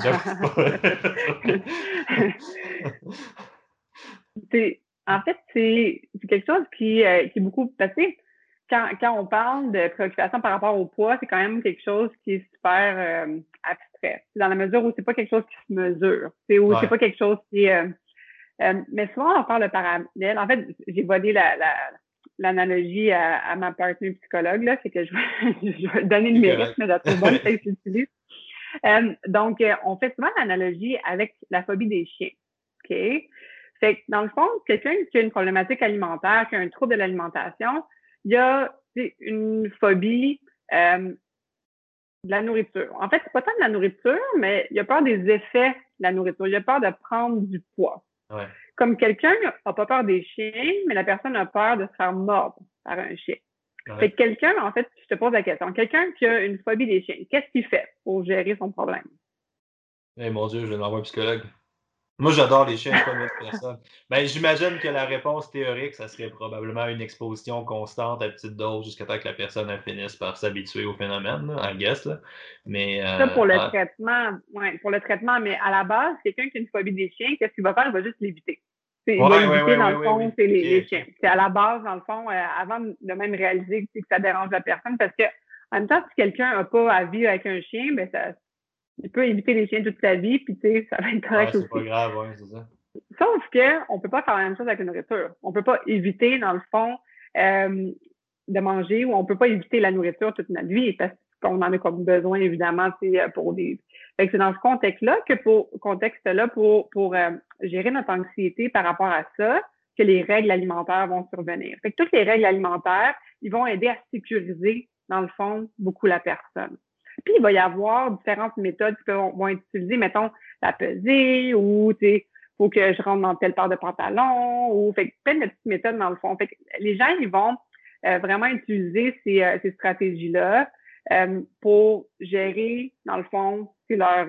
En fait, c'est quelque chose qui, euh, qui est beaucoup passé. Quand, quand on parle de préoccupation par rapport au poids, c'est quand même quelque chose qui est super euh, abstrait. Dans la mesure où c'est pas quelque chose qui se mesure. C'est où c'est pas quelque chose qui est. mais souvent, on parle de parallèle. En fait, j'ai volé la, la, l'analogie à, ma partenaire psychologue, là, c'est que je vais, donner le mérite, mais la bonne, c'est. Euh, donc, euh, on fait souvent l'analogie avec la phobie des chiens. OK? Fait que, dans le fond, quelqu'un qui a une problématique alimentaire, qui a un trouble de l'alimentation, il y a une phobie euh, de la nourriture. En fait, c'est pas tant de la nourriture, mais il y a peur des effets de la nourriture. Il y a peur de prendre du poids. Ouais. Comme quelqu'un n'a pas peur des chiens, mais la personne a peur de se faire mordre par un chien. Fait que quelqu'un, en fait, je te pose la question, quelqu'un qui a une phobie des chiens, qu'est-ce qu'il fait pour gérer son problème? Eh mon Dieu, je vais l'envoyer un psychologue. Moi, j'adore les chiens, je pas une personne. Ben, j'imagine que la réponse théorique, ça serait probablement une exposition constante à petite dose jusqu'à temps que la personne finisse par s'habituer au phénomène, I guess. Là. Mais, euh, ça pour le traitement, ouais, pour le traitement, mais à la base, quelqu'un qui a une phobie des chiens, qu'est-ce qu'il va faire? Il va juste l'éviter. il va éviter, dans le fond, c'est les, chiens. C'est à la base, dans le fond, euh, avant de même réaliser que ça dérange la personne, parce que en même temps, si quelqu'un n'a pas à vivre avec un chien, ben ça, il peut éviter les chiens toute sa vie, puis tu sais, ça va être correct aussi. C'est pas grave, oui, c'est ça. Sauf qu'on ne peut pas faire la même chose avec la nourriture. On ne peut pas éviter, dans le fond, euh, de manger ou on ne peut pas éviter la nourriture toute notre vie parce qu'on en a comme besoin, évidemment, pour des. c'est dans ce contexte-là que pour contexte-là, pour, pour euh, gérer notre anxiété par rapport à ça, que les règles alimentaires vont survenir. Fait que toutes les règles alimentaires, ils vont aider à sécuriser, dans le fond, beaucoup la personne. Puis il va y avoir différentes méthodes qui vont être utilisées, mettons, la pesée ou, tu sais, faut que je rentre dans telle paire de pantalon ou fait plein de petites méthodes dans le fond. Fait que les gens, ils vont euh, vraiment utiliser ces, euh, ces stratégies-là euh, pour gérer, dans le fond, leur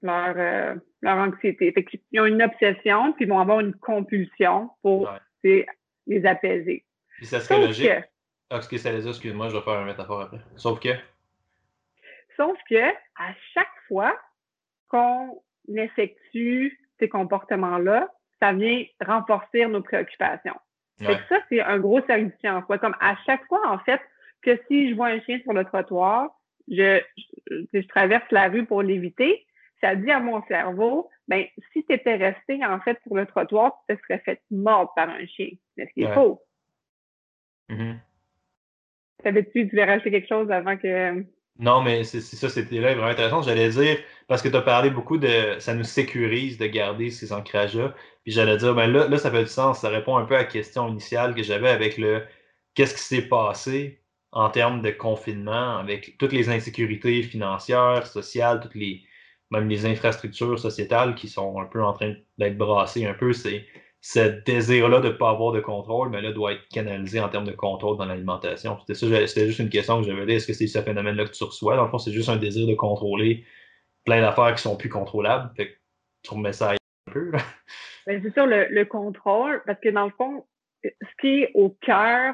leur, leur anxiété. Fait qu'ils ont une obsession, puis ils vont avoir une compulsion pour les apaiser. Puis ça serait logique. Que, ah, excuse-moi, je vais faire une métaphore après. Sauf que. Sauf que à chaque fois qu'on effectue ces comportements-là, ça vient renforcer nos préoccupations. ça, c'est un gros service en soi. Comme à chaque fois, en fait, que si je vois un chien sur le trottoir, je, je, traverse la rue pour l'éviter, ça dit à mon cerveau, ben, si tu étais resté, en fait, sur le trottoir, tu te serais fait mordre par un chien. Est-ce qu'il est faux? Mm-hmm. Savais-tu, tu devais rajouter quelque chose avant que. Non, mais c'est ça, c'était là vraiment intéressant. J'allais dire, parce que tu as parlé beaucoup de ça nous sécurise de garder ces ancrages-là. Puis j'allais dire, ben là, là, ça fait du sens. Ça répond un peu à la question initiale que j'avais avec le qu'est-ce qui s'est passé en termes de confinement, avec toutes les insécurités financières, sociales, toutes les même les infrastructures sociétales qui sont un peu en train d'être brassées un peu, c'est ce désir-là de ne pas avoir de contrôle, mais là, doit être canalisé en termes de contrôle dans l'alimentation. C'était c'était juste une question que j'avais dit. Est-ce que c'est ce phénomène-là que tu reçois? Dans le fond, c'est juste un désir de contrôler plein d'affaires qui sont plus contrôlables. Fait que tu remets ça un peu. Ben, c'est sûr, le, contrôle, parce que dans le fond, ce qui est au cœur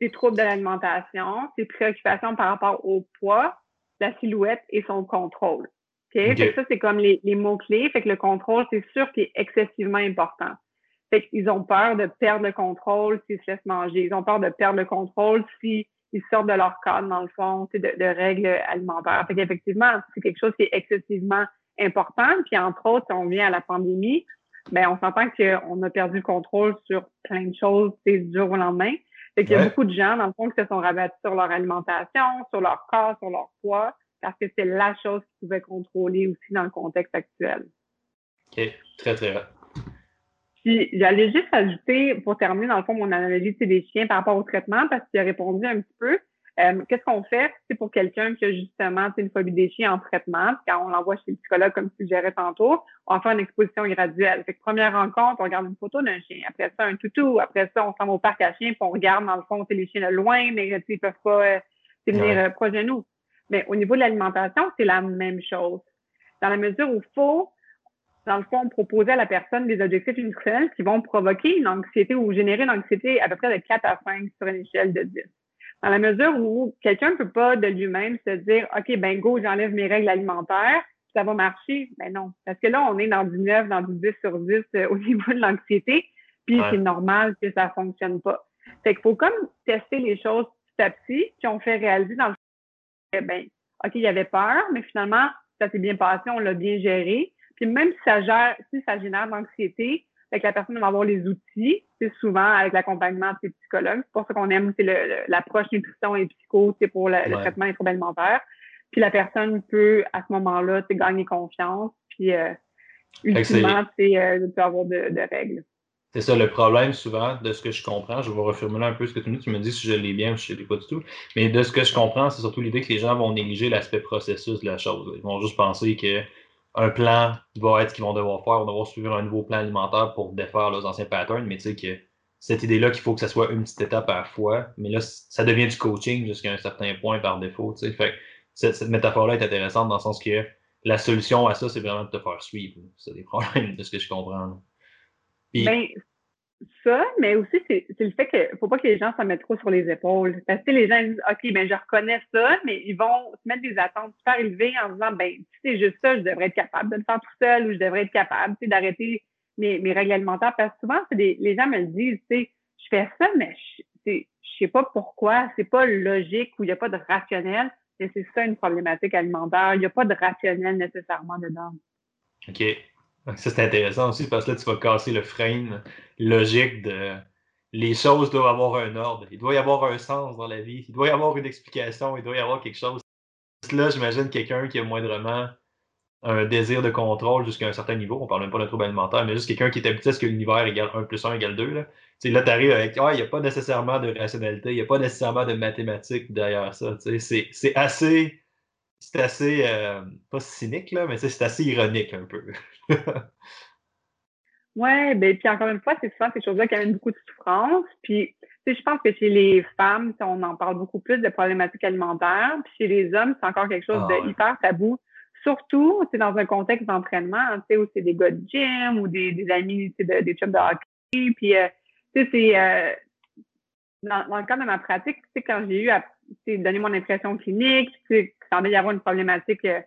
des troubles de l'alimentation, c'est préoccupations par rapport au poids, la silhouette et son contrôle. Okay? ça, c'est comme les, les mots-clés. Fait que le contrôle, c'est sûr qu'il est excessivement important. Fait qu'ils ont peur de perdre le contrôle s'ils se laissent manger. Ils ont peur de perdre le contrôle s'ils sortent de leur cadre, dans le fond, de, de règles alimentaires. Fait qu'effectivement, c'est quelque chose qui est excessivement important. Puis entre autres, si on vient à la pandémie, ben on s'entend qu'on a perdu le contrôle sur plein de choses du jour au lendemain. Fait qu'il y a beaucoup de gens, dans le fond, qui se sont rabattus sur leur alimentation, sur leur corps, sur leur poids, parce que c'est la chose qu'ils pouvaient contrôler aussi dans le contexte actuel. OK, très, très puis j'allais juste ajouter, pour terminer, dans le fond, mon analyse des chiens par rapport au traitement, parce qu'il a répondu un petit peu. Euh, qu'est-ce qu'on fait c'est pour quelqu'un qui a justement une phobie des chiens en traitement? Quand on l'envoie chez le psychologue, comme tu suggérais tantôt, on fait une exposition graduelle. Fait que première rencontre, on regarde une photo d'un chien. Après ça, un toutou. Après ça, on s'en va au parc à chiens, puis on regarde, dans le fond, c'est les chiens de loin, mais ils peuvent pas euh, venir euh, proche de nous. Mais au niveau de l'alimentation, c'est la même chose. Dans la mesure où il faut dans le fond, proposer à la personne des objectifs nutritionnels qui vont provoquer une anxiété ou générer une anxiété à peu près de 4 à 5 sur une échelle de 10. Dans la mesure où quelqu'un ne peut pas de lui-même se dire, OK, ben go, j'enlève mes règles alimentaires, ça va marcher? Ben non. Parce que là, on est dans du 9, dans du 10 sur 10 euh, au niveau de l'anxiété, puis c'est normal que ça fonctionne pas. Fait qu'il faut comme tester les choses petit à petit, puis on fait réaliser dans le que, ben, OK, il y avait peur, mais finalement, ça s'est bien passé, on l'a bien géré. Puis même si ça gère, si ça génère de l'anxiété, que la personne va avoir les outils, c'est souvent avec l'accompagnement de ses psychologues. C'est pour ça qu'on aime l'approche nutrition et psycho pour le, traitement des troubles alimentaires. Puis la personne peut, à ce moment-là, gagner confiance. Puis euh, ultimement, c'est euh, peut avoir de, règles. C'est ça le problème souvent de ce que je comprends. Je vais reformuler un peu ce que tu me dis. Tu me dis si je l'ai bien ou si je ne l'ai pas du tout. Mais de ce que je comprends, c'est surtout l'idée que les gens vont négliger l'aspect processus de la chose. Ils vont juste penser que un plan va être qu'ils vont devoir faire, on va devoir suivre un nouveau plan alimentaire pour défaire leurs anciens patterns, mais tu sais que cette idée-là qu'il faut que ça soit une petite étape à la fois, mais là, ça devient du coaching jusqu'à un certain point par défaut. Tu sais. Fait cette, cette métaphore-là est intéressante dans le sens que la solution à ça, c'est vraiment de te faire suivre. C'est des problèmes de ce que je comprends. Ça, mais aussi, c'est le fait qu'il faut pas que les gens se mettent trop sur les épaules. Parce que les gens disent, OK, ben, je reconnais ça, mais ils vont se mettre des attentes super élevées en disant, ben, c'est juste ça, je devrais être capable de le faire tout seul ou je devrais être capable, d'arrêter mes, règles alimentaires? Parce que souvent, les gens me le disent, tu je fais ça, mais je, je sais pas pourquoi, c'est pas logique ou il n'y a pas de rationnel. Mais c'est ça une problématique alimentaire. Il n'y a pas de rationnel nécessairement dedans. OK. Ça, c'est intéressant aussi parce que là, tu vas casser le frame logique de les choses doivent avoir un ordre. Il doit y avoir un sens dans la vie. Il doit y avoir une explication. Il doit y avoir quelque chose. Là, j'imagine quelqu'un qui a moindrement un désir de contrôle jusqu'à un certain niveau. On parle même pas d'un trouble alimentaire, mais juste quelqu'un qui est habitué à ce que l'univers égale 1 plus 1 égale 2. Là, là tu arrives avec Ah, il n'y a pas nécessairement de rationalité, il n'y a pas nécessairement de mathématiques derrière ça. C'est assez. C'est assez. Euh, pas cynique, là, mais c'est assez ironique un peu. ouais, ben, puis encore une fois, c'est souvent ces choses-là qui amènent beaucoup de souffrance. Puis, je pense que chez les femmes, on en parle beaucoup plus de problématiques alimentaires. Puis chez les hommes, c'est encore quelque chose ah, de hyper tabou surtout, c'est dans un contexte d'entraînement, tu sais, où c'est des gars de gym ou des, des amis, de, des chums de hockey. Puis, euh, tu sais, c'est euh, dans, dans, le cadre de ma pratique, tu sais, quand j'ai eu à donner mon impression clinique, tu sais, qu'il semblait y avoir une problématique euh,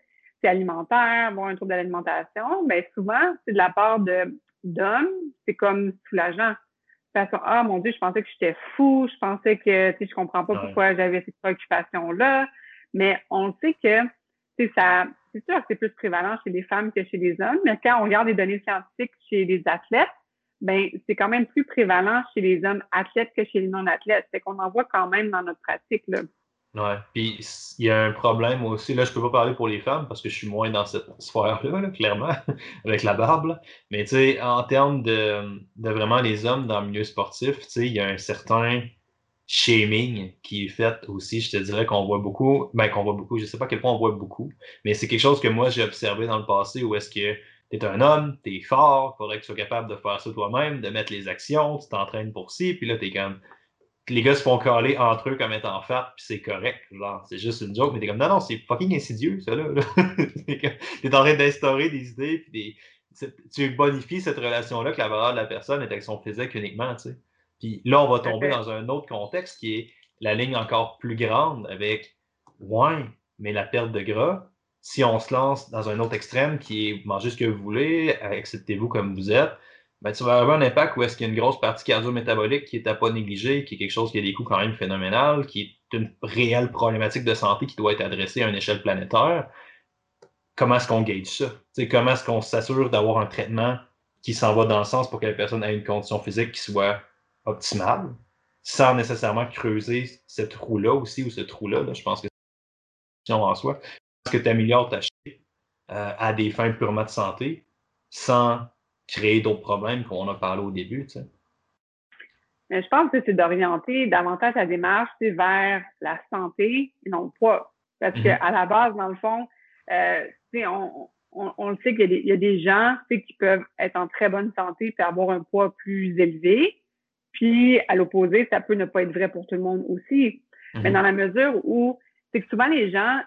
alimentaire, bon, un trouble de l'alimentation, ben souvent, c'est de la part de d'hommes, c'est comme soulageant. Façon, ah mon Dieu, je pensais que j'étais fou, je pensais que tu sais, je comprends pas pourquoi j'avais cette préoccupation-là. Mais on sait que ça, c'est sûr que c'est plus prévalent chez les femmes que chez les hommes, mais quand on regarde les données scientifiques chez les athlètes, ben c'est quand même plus prévalent chez les hommes athlètes que chez les non-athlètes. C'est qu'on en voit quand même dans notre pratique. Là. Ouais. Puis il y a un problème aussi. Là, je peux pas parler pour les femmes parce que je suis moins dans cette sphère-là, clairement, avec la barbe. Mais tu sais, en termes de, de, vraiment les hommes dans le milieu sportif, tu sais, il y a un certain shaming qui est fait aussi, je te dirais qu'on voit beaucoup, ben qu'on voit beaucoup, je sais pas quel point on voit beaucoup, mais c'est quelque chose que moi j'ai observé dans le passé où est-ce que tu es un homme, tu es fort, faudrait que tu sois capable de faire ça toi-même, de mettre les actions, tu t'entraînes pour ci, puis là tu es comme les gars se font caler entre eux comme étant fat, puis c'est correct. Genre, c'est juste une joke, mais t'es comme non, non, c'est fucking insidieux, ça là. t'es en train d'instaurer des idées, puis des... tu bonifies cette relation-là que la valeur de la personne est avec son physique uniquement, tu sais. Puis là, on va tomber dans un autre contexte qui est la ligne encore plus grande avec ouais, mais la perte de gras. Si on se lance dans un autre extrême qui est manger ce que vous voulez, acceptez-vous comme vous êtes, ben, tu vas avoir un impact où est-ce qu'il y a une grosse partie cardio-métabolique qui est à pas négliger, qui est quelque chose qui a des coûts quand même phénoménal, qui est une réelle problématique de santé qui doit être adressée à une échelle planétaire. Comment est-ce qu'on gage ça? comment est-ce qu'on s'assure d'avoir un traitement qui s'en va dans le sens pour que la personne ait une condition physique qui soit optimale, sans nécessairement creuser cette trou-là aussi ou ce trou-là. je pense que c'est en soi. Parce que tu améliores ta chute euh, à des fins purement de santé sans créer d'autres problèmes qu'on a parlé au début. Mais je pense que c'est d'orienter davantage la démarche vers la santé et non le poids. Parce qu'à la base, dans le fond, euh, on, on, on, le sait qu'il y, y, a des gens qui peuvent être en très bonne santé et avoir un poids plus élevé. Puis, à l'opposé, ça peut ne pas être vrai pour tout le monde aussi. Mais mhm. dans la mesure où, c'est que souvent les gens,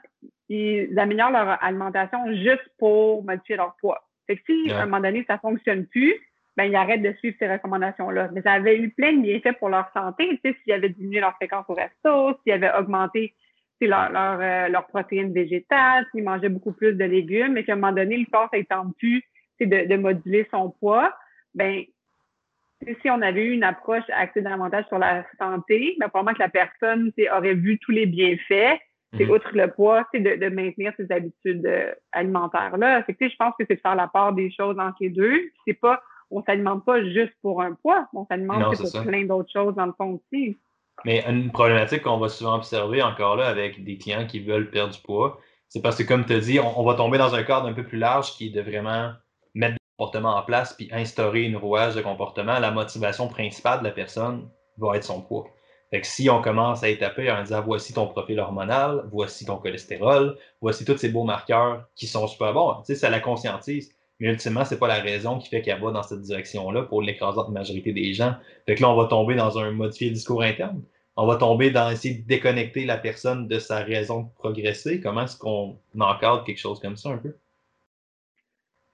ils améliorent leur alimentation juste pour modifier leur poids. Fait que si, à un moment donné, ça fonctionne plus, ben, ils arrêtent de suivre ces recommandations-là. Mais ça avait eu plein de bienfaits pour leur santé, tu sais, s'ils avaient diminué leur fréquence au resto, s'ils avaient augmenté leur, leur, euh, leur protéines végétales, s'ils mangeaient beaucoup plus de légumes, et qu'à un moment donné, le corps s'étend plus de, de moduler son poids, ben si on avait eu une approche axée davantage sur la santé, ben, probablement que la personne aurait vu tous les bienfaits, c'est mhm. outre le poids, c'est de, de, maintenir ses habitudes euh, alimentaires-là. je pense que c'est de faire la part des choses entre les deux. C'est pas, on s'alimente pas juste pour un poids, on s'alimente pour plein d'autres choses dans le fond aussi. Mais une problématique qu'on va souvent observer encore là avec des clients qui veulent perdre du poids, c'est parce que, comme tu as dit, on, on, va tomber dans un cadre un peu plus large qui est de vraiment mettre comportement en place puis instaurer une rouage de comportement, la motivation principale de la personne va être son poids. Fait que si on commence à étaper en disant voici ton profil hormonal, voici ton cholestérol, voici tous ces beaux marqueurs qui sont super bons, tu sais, ça la conscientise. Mais ultimement, c'est pas la raison qui fait qu'elle va dans cette direction-là pour l'écrasante majorité des gens. Fait que là, on va tomber dans un modifié discours interne. On va tomber dans essayer de déconnecter la personne de sa raison de progresser. Comment est-ce qu'on encadre quelque chose comme ça un peu?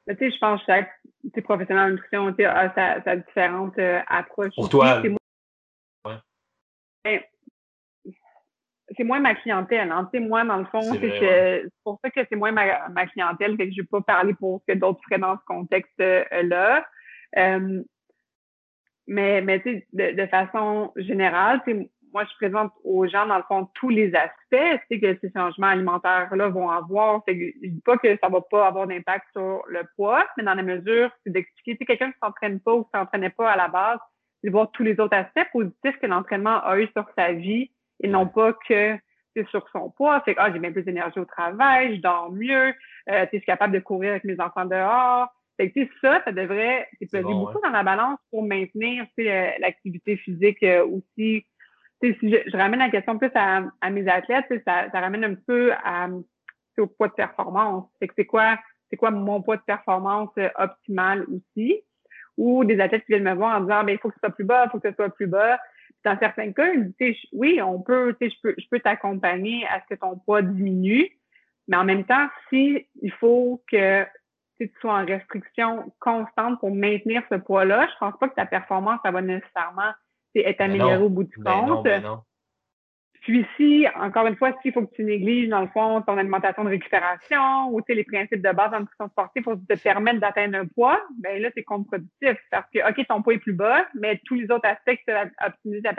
tu sais, je pense que chaque professionnel en nutrition a sa, sa différente euh, approche. Pour toi, ben, c'est moins ma clientèle. Hein. Moi, dans le fond, c'est pour ça que c'est moins ma, ma clientèle, fait que je ne vais pas parler pour ce que d'autres feraient dans ce contexte-là. Euh, mais mais de, de façon générale, moi, je présente aux gens, dans le fond, tous les aspects que ces changements alimentaires-là vont avoir. je ne dis pas que ça ne va pas avoir d'impact sur le poids, mais dans la mesure, c'est d'expliquer, quelqu'un qui ne s'entraîne pas ou qui ne s'entraînait pas à la base, de voir tous les autres aspects positifs que l'entraînement a eu sur sa vie et non pas que c'est sur son poids. Fait que, ah, j'ai bien plus d'énergie au travail, je dors mieux, euh, je suis capable de courir avec mes enfants dehors. Fait que, ça, ça devrait peser beaucoup dans la balance pour maintenir l'activité physique euh, aussi si je, ramène la question plus à, mes athlètes, ça, ça ramène un peu à, au poids de performance. C'est que c'est quoi, c'est quoi mon poids de performance euh, optimal aussi? Ou des athlètes qui viennent me voir en disant, ben, il faut que ce soit plus bas, il faut que ce soit plus bas. Dans certains cas, oui, on peut, je peux, je peux t'accompagner à ce que ton poids diminue, mais en même temps, si il faut que tu sois en restriction constante pour maintenir ce poids-là, je pense pas que ta performance, ça va nécessairement être amélioré au bout du compte. Puis si, encore une fois, s'il faut que tu négliges, dans le fond, ton alimentation de récupération ou les principes de base en nutrition sportive pour te permettre d'atteindre un poids, ben là, c'est contre-productif. Parce que, OK, ton poids est plus bas, mais tous les autres aspects qui optimiser ta,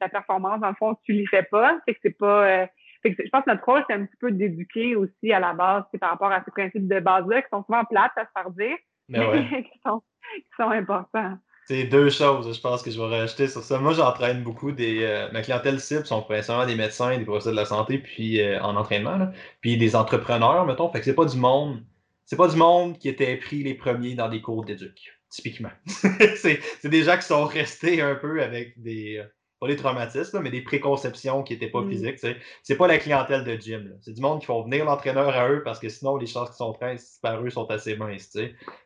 ta, performance, dans le fond, tu les fais pas. C'est que c'est pas. Euh, je pense que notre rôle, c'est un petit peu d'éduquer aussi à la base, par rapport à ces principes de base-là qui sont souvent plates à se faire dire, ben mais, qui, sont, qui sont importants. C'est deux choses, je pense, que je vais rajouter sur ça. Moi, j'entraîne beaucoup des. Euh, ma clientèle cible sont principalement des médecins, des professeurs de la santé, puis euh, en entraînement, puis des entrepreneurs, mettons. Fait que c'est pas du monde. C'est pas du monde qui était pris les premiers dans des cours d'éduc, typiquement. c'est des gens qui sont restés un peu avec des. Pas des traumatismes, mais des préconceptions qui n'étaient pas mm. physiques. C'est pas la clientèle de gym. C'est du monde qui font venir l'entraîneur à eux parce que sinon, les chances qu'ils sont traînés par eux sont assez minces.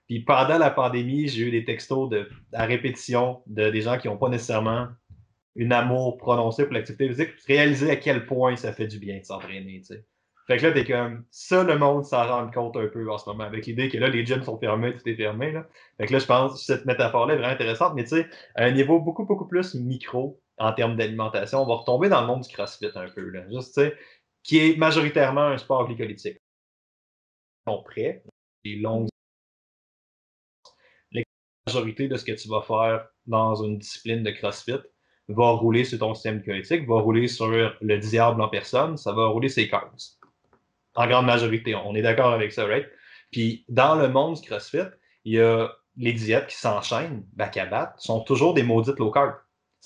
Puis pendant la pandémie, j'ai eu des textos de, à répétition de des gens qui n'ont pas nécessairement une amour prononcé pour l'activité physique, réaliser à quel point ça fait du bien de s'entraîner. Fait que là, t'es comme ça, le monde s'en rend compte un peu en ce moment, avec l'idée que là, les gyms sont fermés, tout est fermé. Là. Fait que là, je pense que cette métaphore-là est vraiment intéressante, mais tu sais, à un niveau beaucoup, beaucoup plus micro, en termes d'alimentation. On va retomber dans le monde du CrossFit un peu, là, juste, qui est majoritairement un sport glycolytique. Ils sont longues. La majorité de ce que tu vas faire dans une discipline de CrossFit va rouler sur ton système glycolytique, va rouler sur le diable en personne, ça va rouler ses carbs. En grande majorité, on est d'accord avec ça, right? Puis dans le monde du CrossFit, il y a les diètes qui s'enchaînent back à back, sont toujours des maudites low carb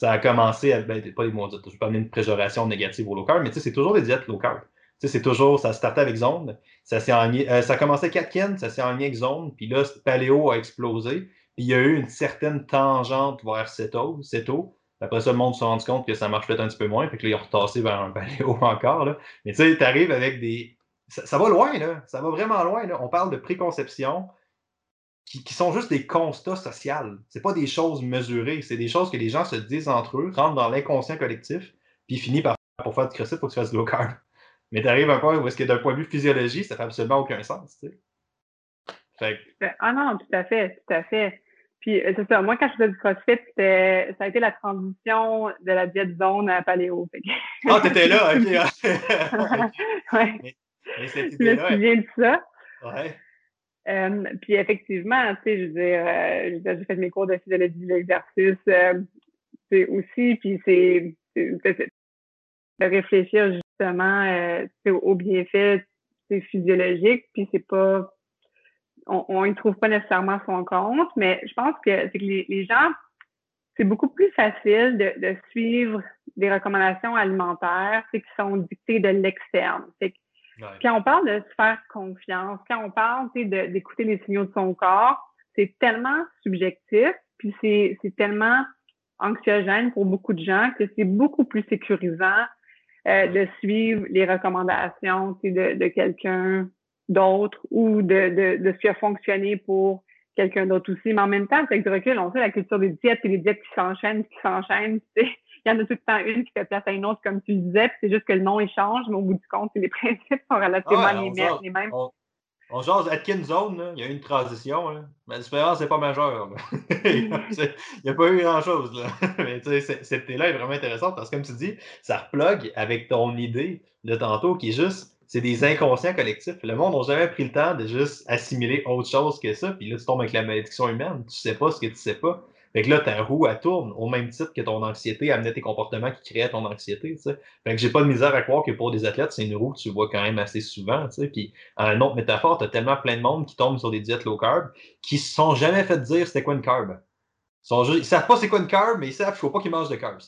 ça a commencé à. Ben, pas les mots, je pas une préjoration négative au low carb, mais c'est toujours des diètes low carb. C'est toujours, ça startait avec zone, ça, euh, ça a commencé avec Atkin, ça s'est enligné avec zone, puis là, paléo a explosé, puis il y a eu une certaine tangente vers ceto, ceto. Après ça, le monde s'est rendu compte que ça marche peut-être un petit peu moins, puis que là, ils ont retassé vers un paléo encore. Mais tu sais, tu arrives avec des. Ça, ça, va loin, là. Ça va vraiment loin. Là. On parle de préconception, qui, sont juste des constats sociaux. C'est pas des choses mesurées, c'est des choses que les gens se disent entre eux, rentrent dans l'inconscient collectif, puis finissent par pour faire du crossfit, pour que tu fasses du low carb. Mais tu arrives à un point où est-ce que d'un point de vue physiologie, ça fait absolument aucun sens, tu sais. Ah non, tout à fait, tout à fait. Puis euh, c'est ça, moi quand je faisais du CrossFit, ça a été la transition de la diète zone à paléo. Ah, t'étais là, ok. ouais. Mais, mais cette idée-là. de ça. Ouais. Euh, puis effectivement, tu sais, je veux dire, euh, j'ai fait mes cours de physiologie de l'exercice euh, aussi, puis c'est de réfléchir justement aux bienfaits physiologiques, puis c'est pas on ne trouve pas nécessairement son compte, mais je pense que que les, gens, c'est beaucoup plus facile de, de, suivre des recommandations alimentaires qui sont dictées de l'externe. Quand on parle de se faire confiance, quand on parle d'écouter les signaux de son corps, c'est tellement subjectif, puis c'est tellement anxiogène pour beaucoup de gens que c'est beaucoup plus sécurisant euh, de suivre les recommandations de, de quelqu'un d'autre ou de, de, de se faire fonctionner pour quelqu'un d'autre aussi. Mais en même temps, avec du recul, on sait la culture des diètes et les diètes qui s'enchaînent, qui s'enchaînent il y en a tout le temps une qui fait place à une autre, comme tu le disais, c'est juste que le nom échange, mais au bout du compte, les principes sont relativement ah, les, mêmes. On, on change Zone, il y a eu une transition, mais l'espérance c'est pas majeur. il n'y a pas eu grand-chose. mais cette idée-là est vraiment intéressante parce que, comme tu dis, ça replug avec ton idée de tantôt qui est juste c'est des inconscients collectifs. Le monde n'a jamais pris le temps de juste assimiler autre chose que ça. Puis là, tu tombes avec la malédiction humaine. Tu sais pas ce que tu sais pas. Fait que là, ta roue, elle tourne au même titre que ton anxiété amenait tes comportements qui créaient ton anxiété, tu sais. Fait que j'ai pas de misère à croire que pour des athlètes, c'est une roue que tu vois quand même assez souvent, tu sais. Puis, en autre métaphore, t'as tellement plein de monde qui tombe sur des diètes low carb qui se sont jamais fait dire c'était quoi une carb. Ils, sont savent pas c'est quoi une carb, mais ils savent qu'il faut pas qu'ils mangent de carbs.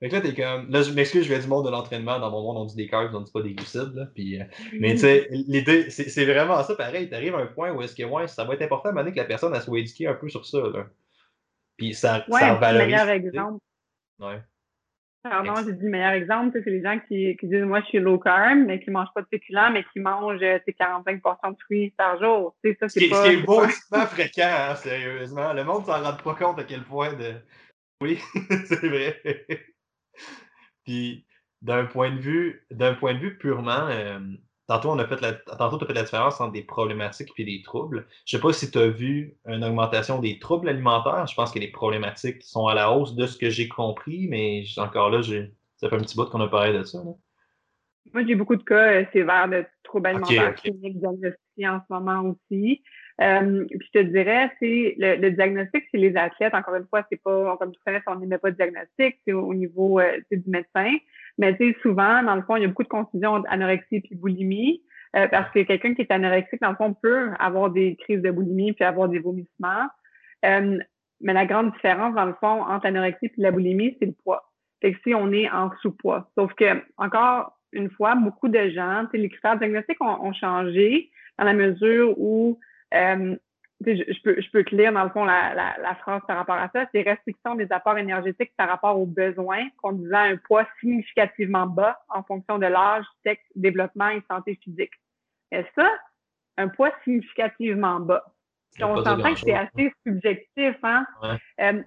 Fait que là, t'es comme. Là, je m'excuse, je vais du monde de l'entraînement. Dans mon monde, on dit des carbs, on dit pas des glucides. Là. Puis, euh, mais tu sais, l'idée, c'est vraiment ça pareil. T'arrives à un point où est-ce que ouais, ça va être important à que la personne elle soit éduquée un peu sur ça. Là. Puis ça, ouais, ça valorise. meilleur exemple. Ouais. Pardon, j'ai dit le meilleur exemple, c'est les gens qui, qui, disent moi je suis low carb, mais qui ne mangent pas de féculents, mais qui mangent 45 euh, de fruits par jour. Ça, c'est pas. Ce qui est pas fréquent, hein, sérieusement. Le monde s'en rend pas compte à quel point de. Oui, c'est vrai. Puis d'un point de vue, d'un point de vue purement euh, Tantôt, on a fait la, tantôt, tu as fait la différence entre des problématiques et des troubles. Je ne sais pas si tu as vu une augmentation des troubles alimentaires. Je pense que les problématiques sont à la hausse de ce que j'ai compris, mais encore là, ça fait un petit bout qu'on a parlé de ça. Moi, j'ai beaucoup de cas euh, sévères de troubles alimentaires cliniques diagnostiqués en ce moment aussi. Euh, puis je te dirais, c'est le, diagnostic chez les athlètes, encore une fois, c'est pas, comme tu connais, on n'émet pas de diagnostic, c'est au niveau euh, du médecin. Mais tu souvent, dans le fond, il y a beaucoup de confusion entre anorexie et boulimie. Euh, parce que quelqu'un qui est anorexique, dans le fond, peut avoir des crises de boulimie puis avoir des vomissements. Euh, mais la grande différence, dans le fond, entre l'anorexie et la boulimie, c'est le poids. Fait que si on est en sous-poids. Sauf que, encore une fois, beaucoup de gens, les critères diagnostiques ont, ont, changé dans la mesure où euh, je, peux, je peux te lire, dans le fond, la, la, la phrase par rapport à ça. C'est restriction des apports énergétiques par rapport aux besoins, conduisant à un poids significativement bas en fonction de l'âge, sexe, développement et santé physique. Et ça, un poids significativement bas. on s'entend que c'est assez subjectif, hein? Euh,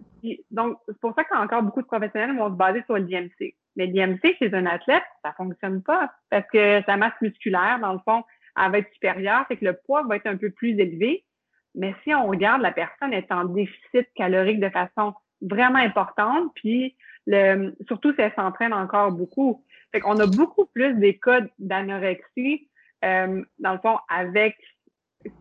donc, c'est pour ça qu'encore beaucoup de professionnels vont se baser sur l'IMC. Mais l'IMC, chez un athlète, ça fonctionne pas parce que sa masse musculaire, dans le fond, elle va être supérieure, c'est que le poids va être un peu plus élevé mais si on regarde, la personne est en déficit calorique de façon vraiment importante, puis le, surtout si elle s'entraîne encore beaucoup. Fait qu'on a beaucoup plus des cas d'anorexie, euh, dans le fond, avec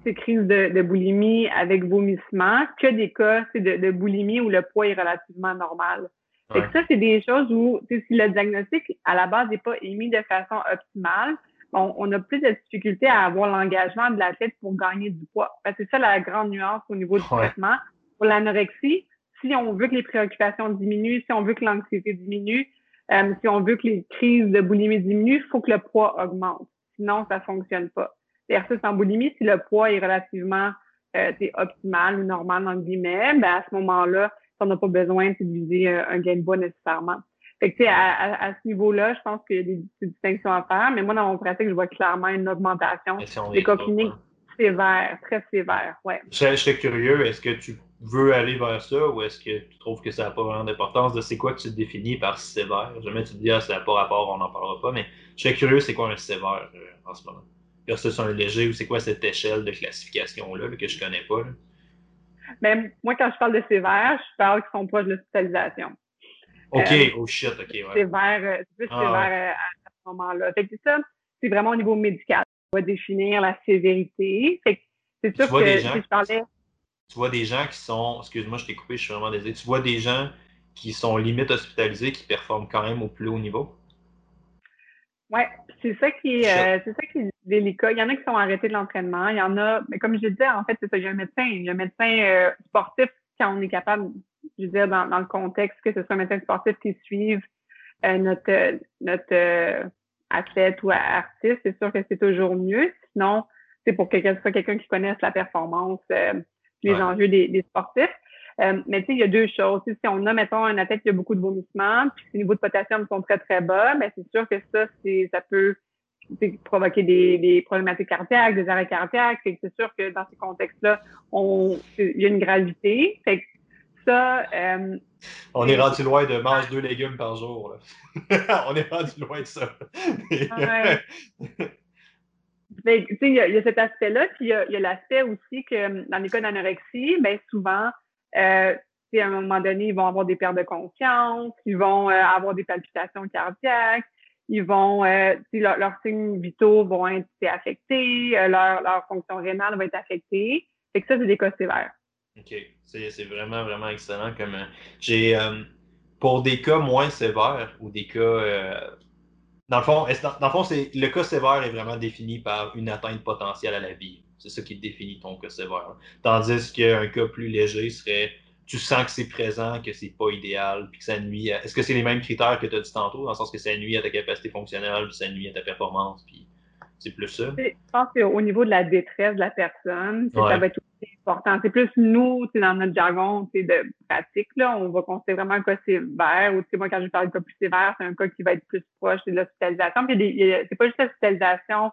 ces crises de, boulimie, avec vomissement, que des cas de, de, boulimie où le poids est relativement normal. Fait que ça, c'est des choses où, si le diagnostic, à la base, n'est pas émis de façon optimale, on, a plus de difficultés à avoir l'engagement de l'athlète pour gagner du poids. C'est ça la grande nuance au niveau du traitement. Pour l'anorexie, si on veut que les préoccupations diminuent, si on veut que l'anxiété diminue, euh, si on veut que les crises de boulimie diminuent, il faut que le poids augmente. Sinon, ça fonctionne pas. Versus en boulimie, si le poids est relativement euh, optimal ou normal, en guillemets, ben à ce moment-là, on n'a pas besoin de viser euh, un gain de poids nécessairement. Fait que, à, à, ce niveau-là, je pense qu'il y a des, distinctions à faire, mais moi, dans mon pratique, je vois clairement une augmentation des cas cliniques sévères, très sévères. Ouais. Je, serais curieux, est-ce que tu veux aller vers ça ou est-ce que tu trouves que ça n'a pas vraiment d'importance? De c'est quoi que tu définis par sévère? Jamais tu te dis, ah, ça n'a pas rapport, on n'en parlera pas, mais je serais curieux, c'est quoi un sévère euh, en ce moment? Est-ce que c'est un léger ou c'est quoi cette échelle de classification-là que je connais pas? Mais ben, moi, quand je parle de sévère, je parle qu'ils sont proches de l'hospitalisation. OK, euh, oh shit, OK, ouais. C'est euh, c'est plus ah, sévère euh, à ce moment-là. Fait que ça, c'est vraiment au niveau médical. On va définir la sévérité. Fait que c'est sûr que gens, je parlais. Tu vois des gens qui sont, excuse-moi, je t'ai coupé, je suis vraiment désolé. Tu vois des gens qui sont limite hospitalisés, qui performent quand même au plus haut niveau? Oui, c'est ça qui est, c'est ça qui est délicat. Il y en a qui sont arrêtés de l'entraînement. Il y en a, mais comme je disais, en fait, c'est ça. Il y a un médecin, il y a un médecin sportif quand on est capable je veux dire, dans, dans le contexte que ce soit un médecin sportif qui suive euh, notre, notre euh, athlète ou artiste, c'est sûr que c'est toujours mieux. Sinon, c'est pour que ce soit quelqu'un qui connaisse la performance, euh, les enjeux des, des sportifs. mais tu sais, il y a deux choses. si on a, mettons, un athlète qui a beaucoup de vomissements, puis ses niveaux de potassium sont très, très bas, mais c'est sûr que ça, c'est, ça peut provoquer des, des, problématiques cardiaques, des arrêts cardiaques. C'est sûr que dans ces contextes-là, on, il y a une gravité. Fait que ça. Euh, on est rendu loin de manger deux légumes par jour. on est rendu loin de ça. Ben, il y, a cet aspect-là, puis il y a, l'aspect aussi que dans les cas d'anorexie, ben, souvent, euh, à un moment donné, ils vont avoir des pertes de confiance, ils vont euh, avoir des palpitations cardiaques, ils vont, euh, leurs signes vitaux vont être affectés, leur, leur fonction rénale va être affectée. Fait que ça, c'est des cas sévères. OK. C'est vraiment, vraiment excellent. Comme j'ai pour des cas moins sévères ou des cas dans le fond, dans, le fond, c'est le cas sévère est vraiment défini par une atteinte potentielle à la vie. C'est ça qui définit ton cas sévère. Tandis qu'un cas plus léger serait tu sens que c'est présent, que c'est pas idéal, puis que ça nuit à... Est-ce que c'est les mêmes critères que tu as dit tantôt, dans le sens que ça nuit à ta capacité fonctionnelle, puis ça nuit à ta performance, puis c'est plus ça? Je pense qu'au niveau de la détresse de la personne, ça va être aussi important. C'est plus nous, dans notre jargon de pratique, là, on va considérer vraiment un cas sévère, ou moi, quand je parle de cas plus sévère, c'est un cas qui va être plus proche de l'hospitalisation. Puis c'est pas juste l'hospitalisation,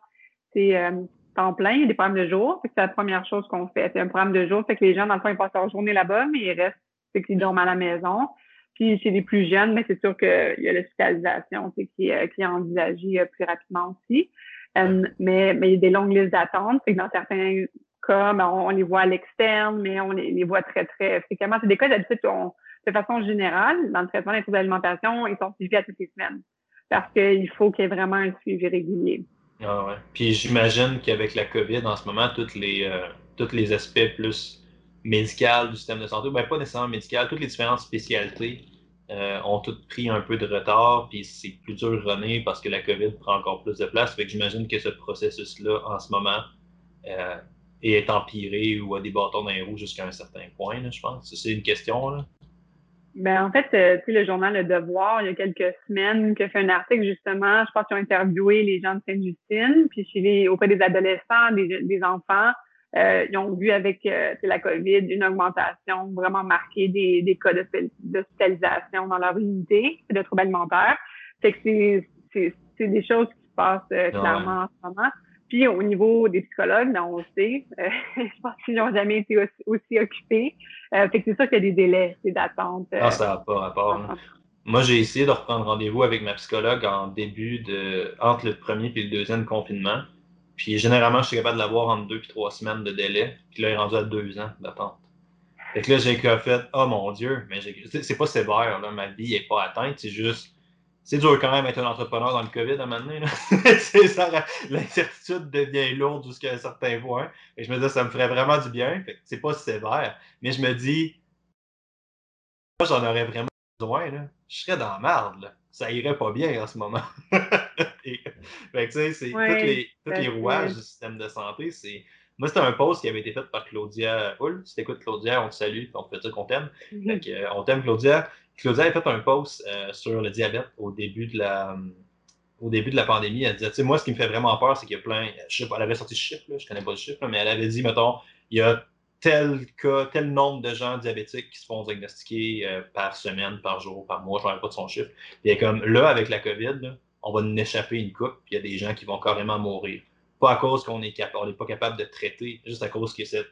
c'est euh, temps plein, il y a des programmes de jour. C'est la première chose qu'on fait. C'est un programme de jour, c'est que les gens, dans le fond, ils passent leur journée là-bas, mais ils restent, c'est qu'ils dorment à la maison. Puis chez les plus jeunes, mais c'est sûr qu'il y a l'hospitalisation qui, euh, qui est envisagée euh, plus rapidement aussi. Euh, mais, mais il y a des longues listes d'attente. C'est que dans certains ben, on, les voit à l'externe, mais on les, voit très, très fréquemment. C'est des cas d'habitude, de façon générale, dans le traitement des troubles d'alimentation, ils sont suivis à toutes les semaines. Parce qu'il faut qu'il y ait vraiment un suivi régulier. Ah ouais. Puis j'imagine qu'avec la COVID, en ce moment, toutes les, euh, tous les aspects plus médicaux du système de santé, ben pas nécessairement médical, toutes les différentes spécialités euh, ont toutes pris un peu de retard, puis c'est plus dur de revenir parce que la COVID prend encore plus de place. Fait que j'imagine que ce processus-là, en ce moment, euh, est empiré ou a des bâtons dans les roues jusqu'à un certain point, je pense. C'est une question, là. Ben, en fait, euh, tu sais, le journal Le Devoir, il y a quelques semaines, qui a fait un article, justement, je pense qu'ils ont interviewé les gens de Sainte-Justine, puis chez les, auprès des adolescents, des, des enfants, euh, ils ont vu avec euh, la COVID une augmentation vraiment marquée des, des cas d'hospitalisation dans leur unité de troubles alimentaires. Fait que c'est, c'est, des choses qui se passent euh, ah clairement en ce moment. Puis au niveau des psychologues, ben, on le sait, je pense qu'ils n'ont jamais été aussi, occupés. fait que c'est sûr qu'il y a des délais, des d'attente. ah, ça n'a pas rapport. Moi, j'ai essayé de reprendre rendez-vous avec ma psychologue en début de entre le premier et le deuxième confinement. Puis généralement, je suis capable de l'avoir entre deux et trois semaines de délai. Puis là, il est rendu à deux ans d'attente. Fait que là, j'ai fait Oh mon Dieu, mais c'est pas sévère, là, ma vie n'est pas atteinte, c'est juste. C'est dur quand même d'être un entrepreneur dans le COVID à un moment donné. L'incertitude devient lourde jusqu'à un certain point. Et je me dis, ça me ferait vraiment du bien. Que c'est pas sévère. Mais je me dis, j'en aurais vraiment besoin. Là. Je serais dans la merde. Là ça irait pas bien en ce moment. Et, fait tu sais, c'est tous les, rouages du système de santé. C'est... Moi, c'était un post qui avait été fait par Claudia Hull. Si t'écoutes Claudia, on te salue, on te fait dire qu'on t'aime. Mm-hmm. Euh, on t'aime, Claudia. Claudia a fait un post euh, sur le diabète au début de la au début de la pandémie, elle disait, tu sais, moi, ce qui me fait vraiment peur, c'est qu'il y a plein, je sais pas, elle avait sorti ce chiffre, là, je connais pas le chiffre, mais elle avait dit, mettons, il y a tel cas, tel nombre de gens diabétiques qui se font diagnostiquer euh, par semaine, par jour, par mois, je ne pas de son chiffre. Puis comme là, avec la COVID, on va nous échapper une coupe, puis il y a des gens qui vont carrément mourir. Pas à cause qu'on n'est pas capable de traiter, juste à cause qu'il cette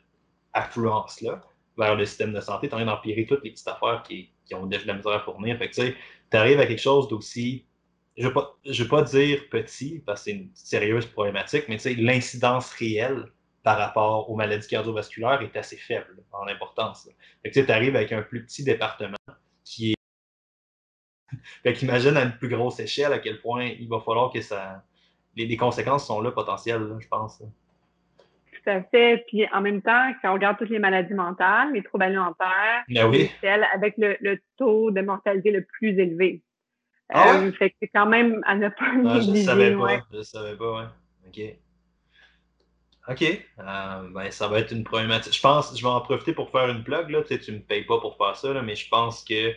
affluence-là vers le système de santé, en train d'empirer toutes les petites affaires qui, ont de la misère à fournir. Fait que tu arrives à quelque chose d'aussi je ne veux, pas dire petit, parce que c'est une sérieuse problématique, mais l'incidence réelle par rapport aux maladies cardiovasculaires est assez faible en importance. Fait que tu arrives avec un plus petit département qui est. fait à une plus grosse échelle à quel point il va falloir que ça. Les, conséquences sont là potentielles, je pense. Tout à fait. Puis en même temps, quand on regarde toutes les maladies mentales, les troubles alimentaires, ben oui. celles avec le, taux de mortalité le plus élevé. Ah euh, fait que c'est quand même à ne pas ah, Je ne savais pas. Je savais pas, ouais. OK. OK. Euh, ben, ça va être une problématique. Je pense, je vais en profiter pour faire une plug. Là. Tu tu me payes pas pour faire ça, là, mais je pense que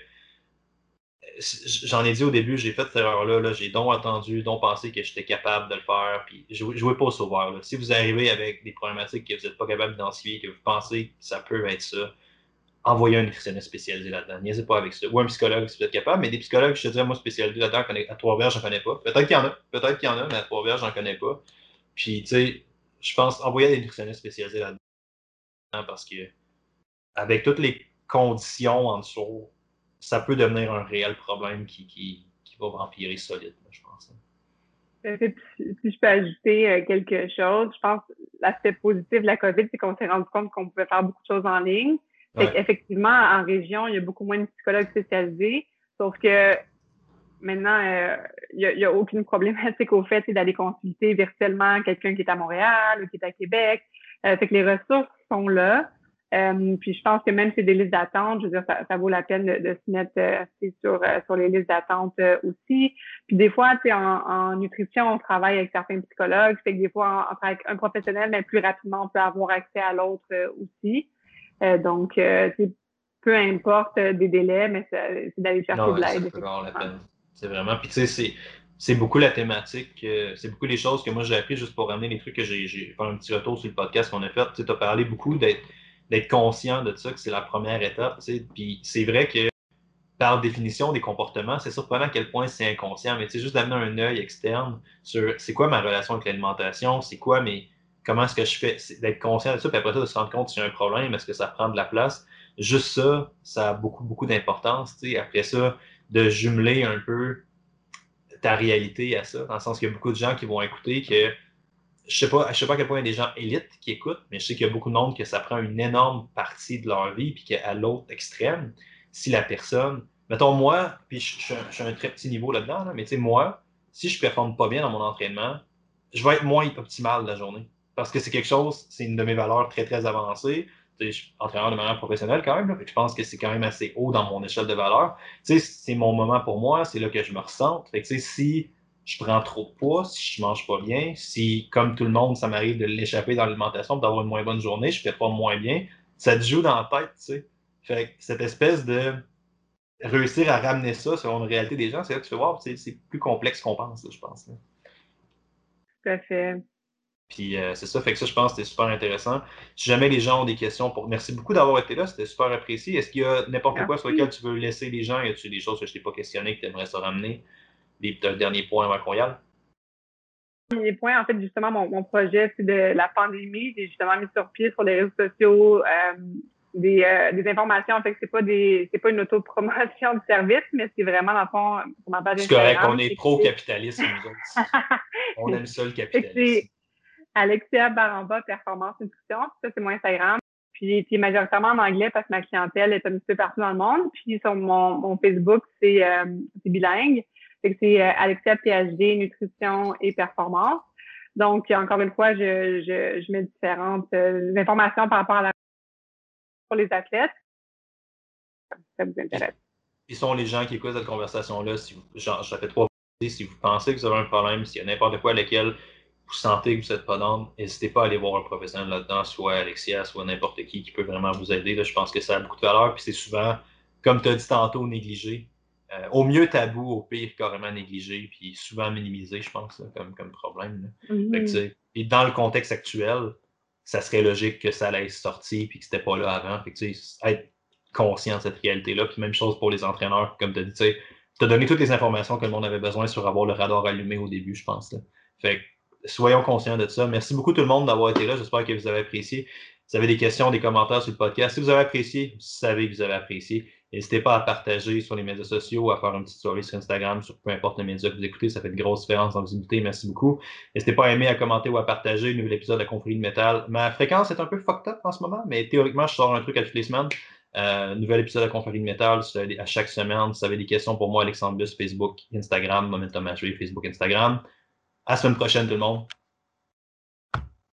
j'en ai dit au début, j'ai fait cette erreur-là. -là, j'ai donc attendu, donc pensé que j'étais capable de le faire. Puis jouez pas au sauveur. Si vous arrivez avec des problématiques que vous n'êtes pas capable d'identifier, que vous pensez que ça peut être ça, envoyez un nutritionniste spécialisé là-dedans. Niaisez pas avec ça. Ou un psychologue si vous êtes capable. Mais des psychologues, je te dirais, moi, spécialisés là-dedans, à Trois-Verges, j'en connais pas. Peut-être qu'il y en a. Peut-être qu'il y en a, mais à Trois-Verges, j'en connais pas. Puis, tu sais, je pense, envoyer des nutritionnistes spécialisés là-dedans parce que avec toutes les conditions en dessous, ça peut devenir un réel problème qui, qui, qui va empirer solide, je pense. Si je peux ajouter euh, quelque chose, je pense que l'aspect positif de la COVID, c'est qu'on s'est rendu compte qu'on pouvait faire beaucoup de choses en ligne. Effectivement, en région, il y a beaucoup moins de psychologues spécialisés, sauf que maintenant, il n'y a, aucune problématique au fait d'aller consulter virtuellement quelqu'un qui est à Montréal ou qui est à Québec. fait que les ressources sont là. Euh, puis je pense que même si c'est des listes d'attente, je veux dire, ça, vaut la peine de, se mettre euh, sur, euh, sur les listes d'attente aussi. Puis des fois, tu sais, en, nutrition, on travaille avec certains psychologues. Fait que des fois, en, avec un professionnel, mais plus rapidement, on peut avoir accès à l'autre aussi. donc, peu importe des délais, mais c'est d'aller chercher de l'aide. C'est vraiment. Puis tu sais, c'est beaucoup la thématique, c'est beaucoup les choses que moi j'ai appris juste pour ramener les trucs que j'ai fait un petit retour sur le podcast qu'on a fait. Tu as parlé beaucoup d'être d'être conscient de ça, que c'est la première étape. Puis c'est vrai que par définition des comportements, c'est surprenant à quel point c'est inconscient, mais c'est juste d'amener un œil externe sur c'est quoi ma relation avec l'alimentation, c'est quoi mais comment est-ce que je fais, d'être conscient de ça, puis après ça, de se rendre compte y a un problème, est-ce que ça prend de la place. Juste ça, ça a beaucoup, beaucoup d'importance. Après ça, de jumeler un peu ta réalité à ça, dans le sens qu'il y a beaucoup de gens qui vont écouter que je sais pas, je sais pas à quel point il y a des gens élites qui écoutent, mais je sais qu'il y a beaucoup de monde que ça prend une énorme partie de leur vie, puis qu'à l'autre extrême, si la personne, mettons moi, puis je, suis un très petit niveau là-dedans, mais tu sais, moi, si je performe pas bien dans mon entraînement, je vais être moins optimal la journée. Parce que c'est quelque chose, c'est une de mes valeurs très, très avancées. je suis entraîneur de manière professionnelle quand même, je pense que c'est quand même assez haut dans mon échelle de valeur. C'est mon moment pour moi, c'est là que je me ressens. Fait que, si je prends trop de poids, si je mange pas bien, si, comme tout le monde, ça m'arrive de l'échapper dans l'alimentation, d'avoir une moins bonne journée, je fais pas moins bien, ça te joue dans la tête, tu sais. Fait cette espèce de réussir à ramener ça selon la réalité des gens, c'est là que tu fais voir, c'est plus complexe qu'on pense, je pense. Tout à fait. Puis euh, c'est ça, fait que ça, je pense que c'était super intéressant. Si jamais les gens ont des questions, pour... merci beaucoup d'avoir été là, c'était super apprécié. Est-ce qu'il y a n'importe quoi sur lequel tu veux laisser les gens? Y a-t-il des choses que je t'ai pas questionnées que tu aimerais se ramener? Des, derniers points avant qu'on y aille? Dernier point, en fait, justement, mon, projet, c'est de la pandémie. J'ai justement mis sur pied sur les réseaux sociaux euh, des, euh, des, informations. En fait, c'est pas des, c'est pas une autopromotion de service, mais c'est vraiment, dans le fond, pour ma page C'est correct, on est pro-capitaliste, nous autres. on aime ça, le capitalisme. C'est Alexia Baramba, Performance Nutrition. Ça, c'est mon Instagram. Puis, puis majoritairement en anglais parce que ma clientèle est un petit peu partout dans le monde. Puis sur mon, mon Facebook, c'est euh, bilingue c'est euh, Alexia PhD, nutrition et performance. Donc, encore une fois, je, je, je mets différentes euh, informations par rapport à la pour les athlètes. Ça vous intéresse. Qui sont les gens qui écoutent cette conversation-là? Si vous, genre, je fait trois si vous pensez que vous avez un problème, s'il y a n'importe quoi à laquelle vous sentez que vous n'êtes pas dans, n'hésitez pas à aller voir un professionnel là-dedans, soit Alexia, soit n'importe qui qui peut vraiment vous aider. Là, je pense que ça a beaucoup de valeur, puis c'est souvent, comme tu as dit tantôt, négligé. Euh, au mieux tabou, au pire carrément négligé, puis souvent minimisé, je pense, comme, comme problème. Mm-hmm. et dans le contexte actuel, ça serait logique que ça allait sortir puis que c'était pas là avant. Fait que, être conscient de cette réalité-là. Puis même chose pour les entraîneurs, comme tu as dit, tu as donné toutes les informations que le monde avait besoin sur avoir le radar allumé au début, je pense. Fait soyons conscients de ça. Merci beaucoup tout le monde d'avoir été là. J'espère que vous avez apprécié. Si vous avez des questions, des commentaires sur le podcast, si vous avez apprécié, vous savez que vous avez apprécié. N'hésitez pas à partager sur les médias sociaux, à faire une petite story sur Instagram, sur peu importe le média que vous écoutez. Ça fait de grosses différences en visibilité. Merci beaucoup. N'hésitez pas à aimer, à commenter ou à partager nouvel épisode de confrérie de métal. Ma fréquence est un peu fucked up en ce moment, mais théoriquement, je sors un truc à toutes les semaines. Euh, nouvel épisode de confrérie de métal à chaque semaine. Si vous avez des questions pour moi, Alexandre Bus, Facebook, Instagram, Momentum HV, Facebook, Instagram. À la semaine prochaine, tout le monde.